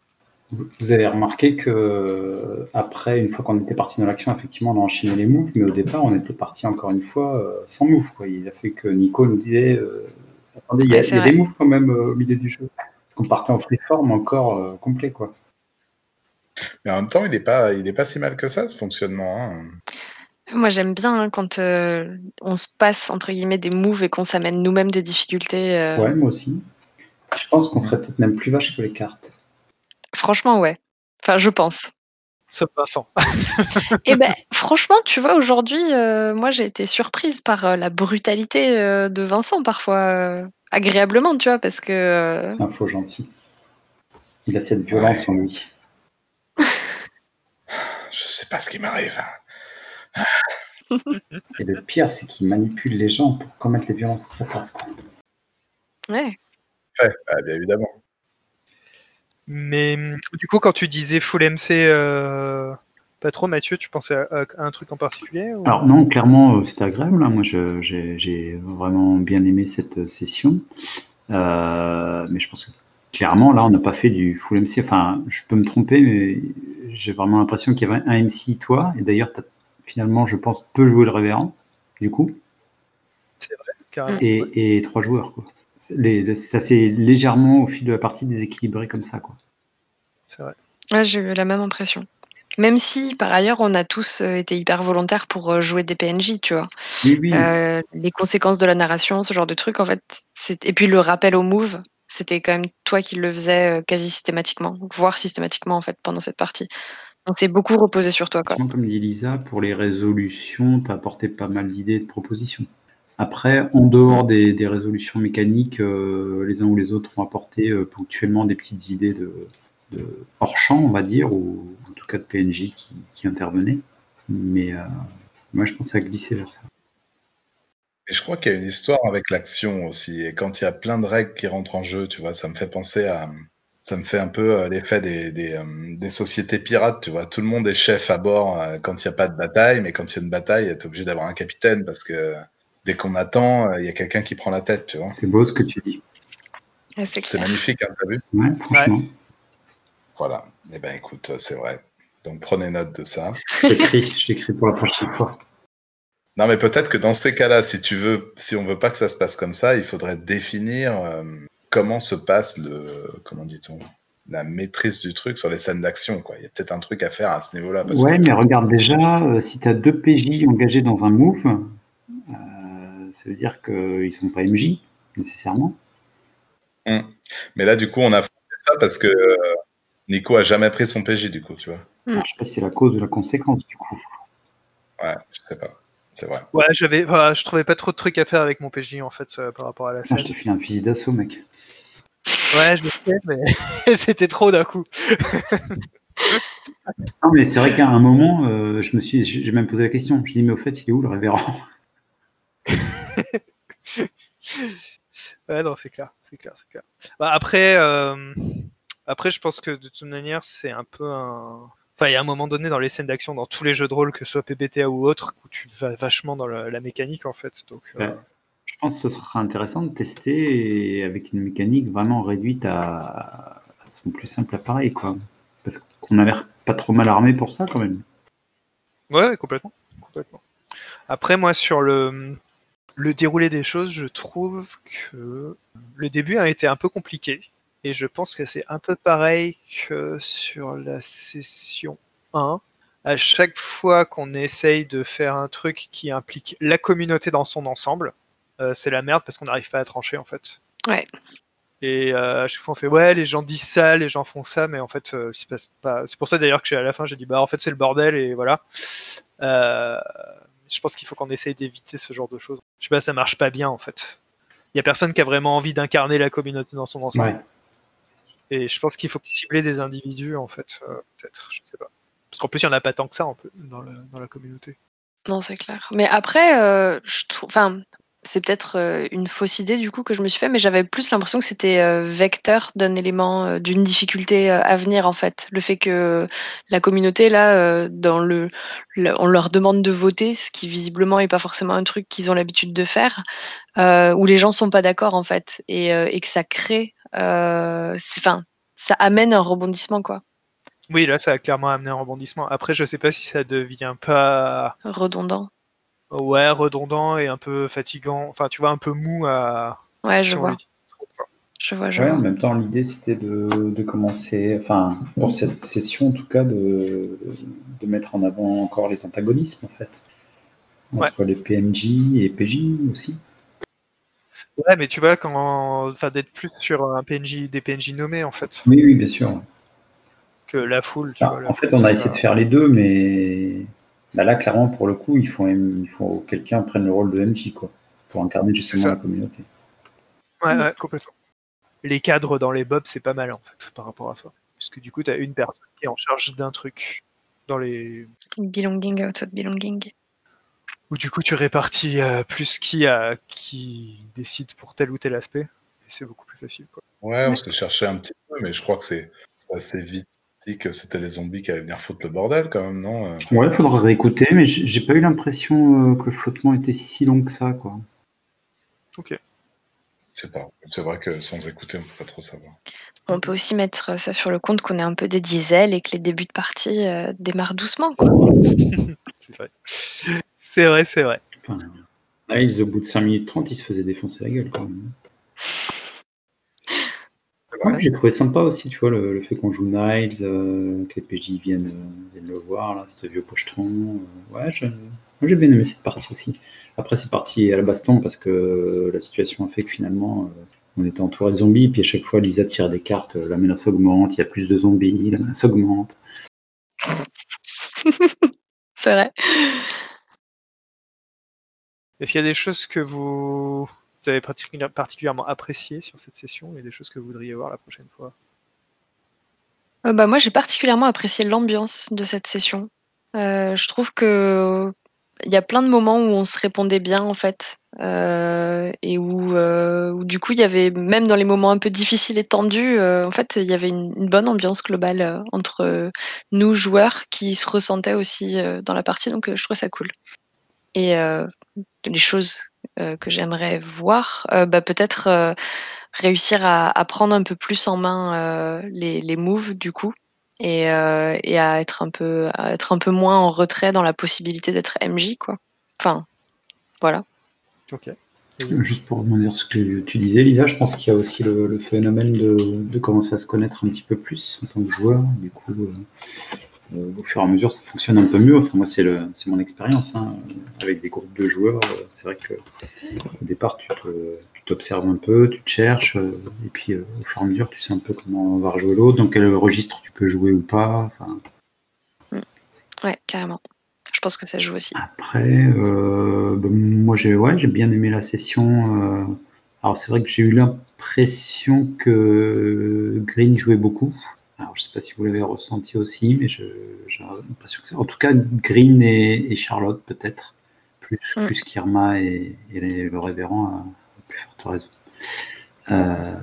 Vous avez remarqué que après, une fois qu'on était parti dans l'action, effectivement, on a enchaîné les moves, mais au départ, on était parti encore une fois euh, sans move. Quoi. Il a fait que Nico nous disait euh, Attendez, il y a, il y des moves quand même euh, au milieu du jeu. Parce qu'on partait en freeform encore euh, complet. Quoi. Mais en même temps, il est pas, il est pas si mal que ça, ce fonctionnement. hein. Moi, j'aime bien hein, quand euh, on se passe entre guillemets des moves et qu'on s'amène nous-mêmes des difficultés. euh. Ouais, moi aussi. Je pense qu'on serait peut-être même plus vache que les cartes. Franchement, ouais. Enfin, je pense. Sauf Vincent. Et ben, franchement, tu vois, aujourd'hui, euh, moi, j'ai été surprise par euh, la brutalité euh, de Vincent parfois, euh, agréablement, tu vois, parce que euh, C'est un faux gentil. Il a cette violence en lui. Je sais pas ce qui m'arrive. Et le pire, c'est qu'il manipule les gens pour commettre les violences à sa place. Quoi. ouais. Ouais, bah, bien évidemment. Mais hum, du coup, quand tu disais full MC, euh, Pas trop, Mathieu, tu pensais à, à un truc en particulier ou... Alors non, clairement, euh, c'était agréable. hein. Moi, j'ai vraiment bien aimé cette euh, session. Euh, mais je pense que clairement, là, on n'a pas fait du full MC. Enfin, je peux me tromper, mais j'ai vraiment l'impression qu'il y avait un MC, toi. Et d'ailleurs, tu as finalement, je pense, peu joué le révérend, du coup. C'est vrai, carrément. Et trois joueurs, quoi. Les- les- ça s'est légèrement, au fil de la partie, déséquilibré comme ça, quoi. C'est vrai. Ouais, j'ai eu la même impression. Même si, par ailleurs, on a tous euh, été hyper volontaires pour euh, jouer des PNJ, tu vois. Oui, oui. Euh, les conséquences de la narration, ce genre de truc, en fait. c'est- Et puis le rappel au move, c'était quand même toi qui le faisais quasi systématiquement, voire systématiquement, en fait, pendant cette partie. Donc c'est beaucoup reposé sur toi, quoi. Comme dit Lisa, pour les résolutions, tu as apporté pas mal d'idées et de propositions. Après, en dehors des, résolutions mécaniques, euh, les uns ou les autres ont apporté euh, ponctuellement des petites idées de, hors champ, on va dire, ou en tout cas de PNJ qui, intervenaient. Mais euh, moi, je pense à glisser vers ça. Et je crois qu'il y a une histoire avec l'action aussi. Et quand il y a plein de règles qui rentrent en jeu, tu vois, ça me fait penser à. Ça me fait un peu l'effet des, sociétés pirates, tu vois. Tout le monde est chef à bord quand il n'y a pas de bataille, mais quand il y a une bataille, tu es obligé d'avoir un capitaine parce que dès qu'on attend, euh, il y a quelqu'un qui prend la tête, tu vois. C'est beau ce que tu dis. Ouais, c'est magnifique, hein, t'as vu? Ouais, franchement. Voilà. Eh ben écoute, euh, c'est vrai. Donc prenez note de ça. J'écris, j'écris pour la prochaine fois. Non, mais peut-être que dans ces cas-là, si tu veux, si on veut pas que ça se passe comme ça, il faudrait définir euh, comment se passe le, comment dit-on, la maîtrise du truc sur les scènes d'action, quoi. Il y a peut-être un truc à faire à ce niveau-là. parce Ouais, que- mais regarde déjà, euh, si tu as deux PJ engagés dans un move, euh, ça veut dire qu'ils sont pas MJ, nécessairement. Mais là, du coup, on a fait ça parce que euh, Nico a jamais pris son PJ, du coup, tu vois. Alors, je sais pas si c'est la cause ou la conséquence, du coup. Ouais, je sais pas. C'est vrai. Ouais, j'avais, voilà, je trouvais pas trop de trucs à faire avec mon PJ en fait euh, par rapport à la Ah, je t'ai filé un fusil d'assaut, mec. Ouais, je le sais, mais c'était trop d'un coup. Non, mais c'est vrai qu'à un moment, euh, je me suis, j'ai même posé la question. Je dis, mais au fait, il est où le révérend? Ouais, non, c'est clair, c'est clair, c'est clair. Bah, après, euh, après, je pense que de toute manière, c'est un peu un. Enfin, il y a un moment donné dans les scènes d'action, dans tous les jeux de rôle, que ce soit PBTA ou autre, où tu vas vachement dans la, la mécanique en fait. Donc, euh. Je pense que ce sera intéressant de tester avec une mécanique vraiment réduite à, à son plus simple appareil, quoi. Parce qu'on a l'air pas trop mal armé pour ça, quand même. Ouais, complètement, complètement. Après, moi, sur le, le déroulé des choses, je trouve que le début a été un peu compliqué. Et je pense que c'est un peu pareil que sur la session 1. À chaque fois qu'on essaye de faire un truc qui implique la communauté dans son ensemble, euh, c'est la merde parce qu'on n'arrive pas à trancher en fait. Ouais. Et euh, à chaque fois on fait ouais, les gens disent ça, les gens font ça, mais en fait, euh, il se passe pas. C'est pour ça d'ailleurs que à la fin j'ai dit bah en fait c'est le bordel et voilà. Je pense qu'il faut qu'on essaye d'éviter ce genre de choses. Je sais pas, ça marche pas bien en fait. Il y a personne qui a vraiment envie d'incarner la communauté dans son ensemble. Ouais. Et je pense qu'il faut cibler des individus en fait, euh, peut-être, je sais pas. Parce qu'en plus il y en a pas tant que ça en peu dans la, dans la communauté. Non, c'est clair. Mais après, euh, je trouve. Enfin, c'est peut-être euh, une fausse idée du coup que je me suis fait, mais j'avais plus l'impression que c'était euh, vecteur d'un élément, euh, d'une difficulté à venir en fait. Le fait que la communauté, là, dans le, le- on leur demande de voter, ce qui visiblement est pas forcément un truc qu'ils ont l'habitude de faire, où les gens sont pas d'accord en fait, et, et que ça crée. Enfin, ça amène un rebondissement quoi, Oui, là ça a clairement amené un rebondissement. Après, je sais pas si ça devient pas redondant. Ouais redondant et un peu fatigant. Enfin, tu vois, un peu mou à. Ouais, je si vois, je vois, je Ouais, vois. en même temps, l'idée c'était de, de commencer, enfin, pour cette session en tout cas, de, de mettre en avant encore les antagonismes en fait. Entre les PNJ et PJ aussi. Ouais, mais tu vois, quand, enfin, d'être plus sur un PNJ, des PNJ nommés en fait, Oui, oui, bien sûr. que la foule. Tu Ah, vois, la en fait, on a essayé de faire les deux, mais bah là, clairement, pour le coup, il faut, il faut que quelqu'un prenne le rôle de MJ, quoi, pour incarner justement la communauté. Ouais, ouais, complètement. Les cadres dans les bobs, c'est pas mal en fait par rapport à ça, puisque du coup, t'as une personne qui est en charge d'un truc dans les Belonging outside belonging. où du coup tu répartis euh, plus qui a qui décide pour tel ou tel aspect, et c'est beaucoup plus facile. Quoi. Ouais, on s'est cherché un petit peu, mais je crois que c'est assez vite dit que c'était les zombies qui allaient venir foutre le bordel quand même, non euh? Ouais, il faudra réécouter, mais j'ai pas eu l'impression euh, que le flottement était si long que ça, quoi. Ok. Je sais pas. C'est vrai que sans écouter, on peut pas trop savoir. On peut aussi mettre ça sur le compte qu'on est un peu des diesels et que les débuts de partie euh, démarrent doucement. Quoi. C'est vrai. C'est vrai, c'est vrai. Enfin, Niles, au bout de 5 minutes 30, il se faisait défoncer la gueule, quand même. Ouais, j'ai trouvé sympa aussi, tu vois, le, le fait qu'on joue Niles, euh, que les PJ viennent, euh, viennent le voir, là, ce vieux pochetron. euh, ouais, je- moi j'ai bien aimé cette partie aussi. Après, c'est parti à la baston parce que la situation a fait que finalement, euh, on était entouré de zombies, puis à chaque fois, Lisa tire des cartes, euh, la menace augmente, il y a plus de zombies, la menace augmente. C'est vrai. Est-ce qu'il y a des choses que vous, vous avez particu- particulièrement appréciées sur cette session et des choses que vous voudriez voir la prochaine fois? Euh, bah, moi, j'ai particulièrement apprécié l'ambiance de cette session. Euh, je trouve que il y a plein de moments où on se répondait bien en fait, euh, et où, du coup il y avait même dans les moments un peu difficiles et tendus, en fait il y avait une, bonne ambiance globale entre nous joueurs qui se ressentaient aussi dans la partie, donc je trouve ça cool. Et les choses que j'aimerais voir, euh, bah, peut-être euh, réussir à, à prendre un peu plus en main euh, les, les moves du coup et, euh, et à être un peu à être un peu moins en retrait dans la possibilité d'être MJ quoi. Enfin voilà. Ok. Juste pour rebondir ce que tu disais, Lisa, je pense qu'il y a aussi le, le phénomène de, de commencer à se connaître un petit peu plus en tant que joueur. Du coup, euh, euh, au fur et à mesure, ça fonctionne un peu mieux. Enfin, moi, c'est le- c'est mon expérience. hein. Avec des groupes de joueurs, euh, c'est vrai que au départ, tu t'observes un peu, tu te cherches, euh, et puis euh, au fur et à mesure, tu sais un peu comment va rejouer l'autre, dans quel registre tu peux jouer ou pas. Enfin, Ouais carrément. Je pense que ça joue aussi. Après, euh, ben, moi j'ai ouais, j'ai bien aimé la session. euh, alors c'est vrai que j'ai eu l'impression que Green jouait beaucoup. Alors je sais pas si vous l'avez ressenti aussi, mais je- j'ai l'impression que c'est. En tout cas, Green et, et Charlotte peut-être plus Mm. plus qu'Irma et, et les- le révérend à, à plus forte raison. Euh,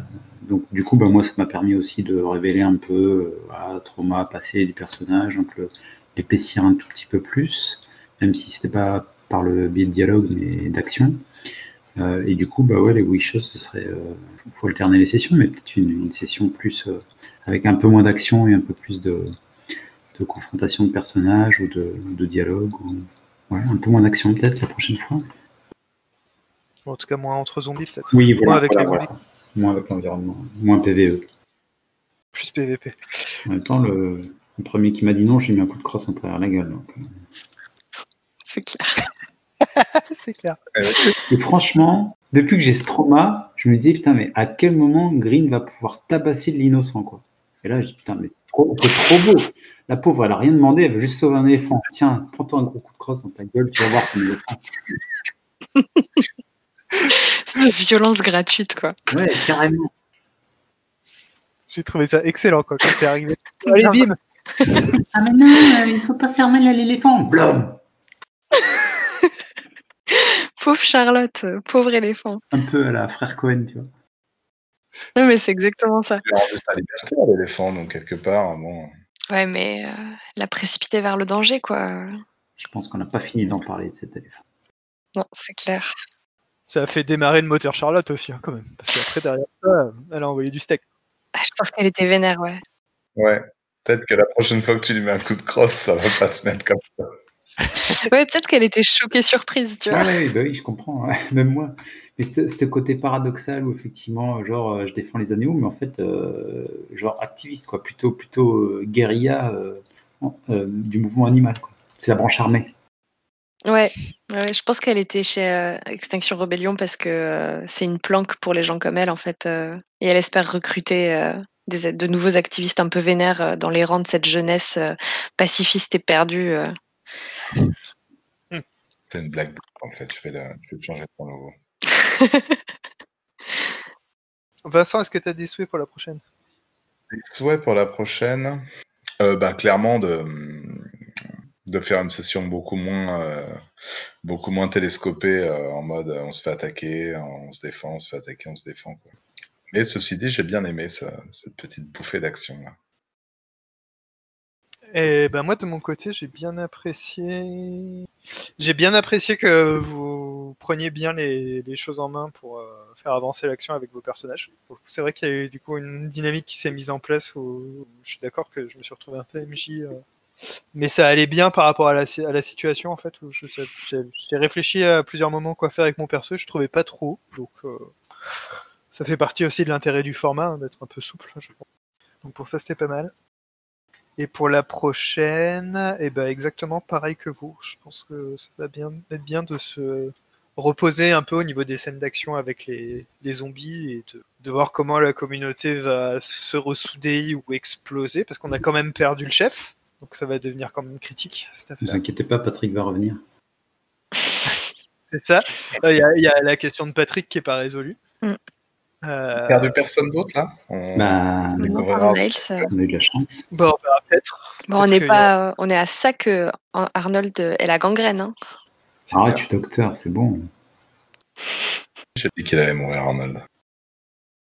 donc du coup, ben, moi ça m'a permis aussi de révéler un peu euh, voilà, trauma passé du personnage, donc l'épaissir un tout petit peu plus, même si c'était pas par le biais de dialogue mais d'action. Euh, et du coup, bah ouais, les wishes, ce serait, euh, faut alterner les sessions, mais peut-être une, une session plus euh, avec un peu moins d'action et un peu plus de, de confrontation de personnages ou de, de dialogue, ou ouais, un peu moins d'action peut-être la prochaine fois. Ou En tout cas, moins entre zombies peut-être. Oui, voilà, Moins avec voilà, les voilà. zombies, moins avec l'environnement, moins PVE. plus PVP. En même temps, le, le premier qui m'a dit non, j'ai mis un coup de crosse en travers la gueule. donc, euh. C'est clair. c'est clair. Et franchement, depuis que j'ai ce trauma, je me dis putain, mais à quel moment Green va pouvoir tabasser de l'innocent, quoi? Et là, je dis putain, mais c'est trop, trop beau. La pauvre, elle a rien demandé, elle veut juste sauver un éléphant. Tiens, prends-toi un gros coup de crosse dans ta gueule, tu vas voir ton éléphant. C'est de violence gratuite quoi. Ouais, carrément. J'ai trouvé ça excellent quoi, quand c'est arrivé. Allez, bim Ah, mais non, euh, il faut pas faire mal à l'éléphant. Blum Pauvre Charlotte, euh, pauvre éléphant. Un peu à la frère Cohen, tu vois. Non mais c'est exactement ça. Il a rendu sa liberté à l'éléphant, donc quelque part, bon. Ouais mais euh, la précipiter vers le danger quoi. Je pense qu'on n'a pas fini d'en parler de cet éléphant. Non c'est clair. Ça a fait démarrer le moteur Charlotte aussi, hein, quand même. Parce qu'après, derrière ça, elle a envoyé du steak. Ah, je pense qu'elle était vénère ouais. Ouais. Peut-être que la prochaine fois que tu lui mets un coup de crosse, ça va pas se mettre comme ça. Ouais peut-être qu'elle était choquée surprise tu vois. Ouais, ouais, bah oui, je comprends, même moi. Mais ce côté paradoxal où effectivement, genre, euh, je défends les animaux, mais en fait, euh, genre activiste, quoi, plutôt, plutôt euh, guérilla euh, euh, du mouvement animal, quoi. C'est la branche armée. Ouais, ouais, je pense qu'elle était chez euh, Extinction Rebellion parce que euh, c'est une planque pour les gens comme elle en fait, euh, et elle espère recruter euh, des, de nouveaux activistes un peu vénères euh, dans les rangs de cette jeunesse euh, pacifiste et perdue. euh. C'est une blague. En fait, je vais, la... je vais changer pour nouveau. Vincent, est-ce que tu as des souhaits pour la prochaine? Les souhaits pour la prochaine, euh, ben, clairement de, faire une session beaucoup moins, euh, télescopée euh, en mode on se fait attaquer, on se défend, on se fait attaquer, on se défend. Mais ceci dit, j'ai bien aimé cette petite bouffée d'action là. Et ben moi de mon côté, j'ai bien apprécié. J'ai bien apprécié que vous preniez bien les, choses en main pour euh, faire avancer l'action avec vos personnages. C'est vrai qu'il y a eu du coup une dynamique qui s'est mise en place où, je suis d'accord que je me suis retrouvé un peu MJ. euh, mais ça allait bien par rapport à la, la situation en fait je- j'ai réfléchi à plusieurs moments quoi faire avec mon perso je trouvais pas trop. Donc euh, ça fait partie aussi de l'intérêt du format hein, d'être un peu souple. je pense. Donc pour ça c'était pas mal. Et pour la prochaine, et ben exactement pareil que vous. Je pense que ça va bien être bien de se reposer un peu au niveau des scènes d'action avec les, les zombies et de, de voir comment la communauté va se ressouder ou exploser, parce qu'on a quand même perdu le chef, donc ça va devenir quand même critique cette Ne vous inquiétez pas, Patrick va revenir. C'est ça. Euh, Il y, a- il y a la question de Patrick qui est pas résolue. Mm. Euh, Perdu personne d'autre là On- Bah, Non, on Nails, euh, on a eu de la chance. bon, on verra peut-être. Bon, on qu'il y pas, euh, on est à ça que Ar- Arnold est la gangrène. Hein. Je suis docteur, c'est bon. J'ai dit qu'il allait mourir, Arnold.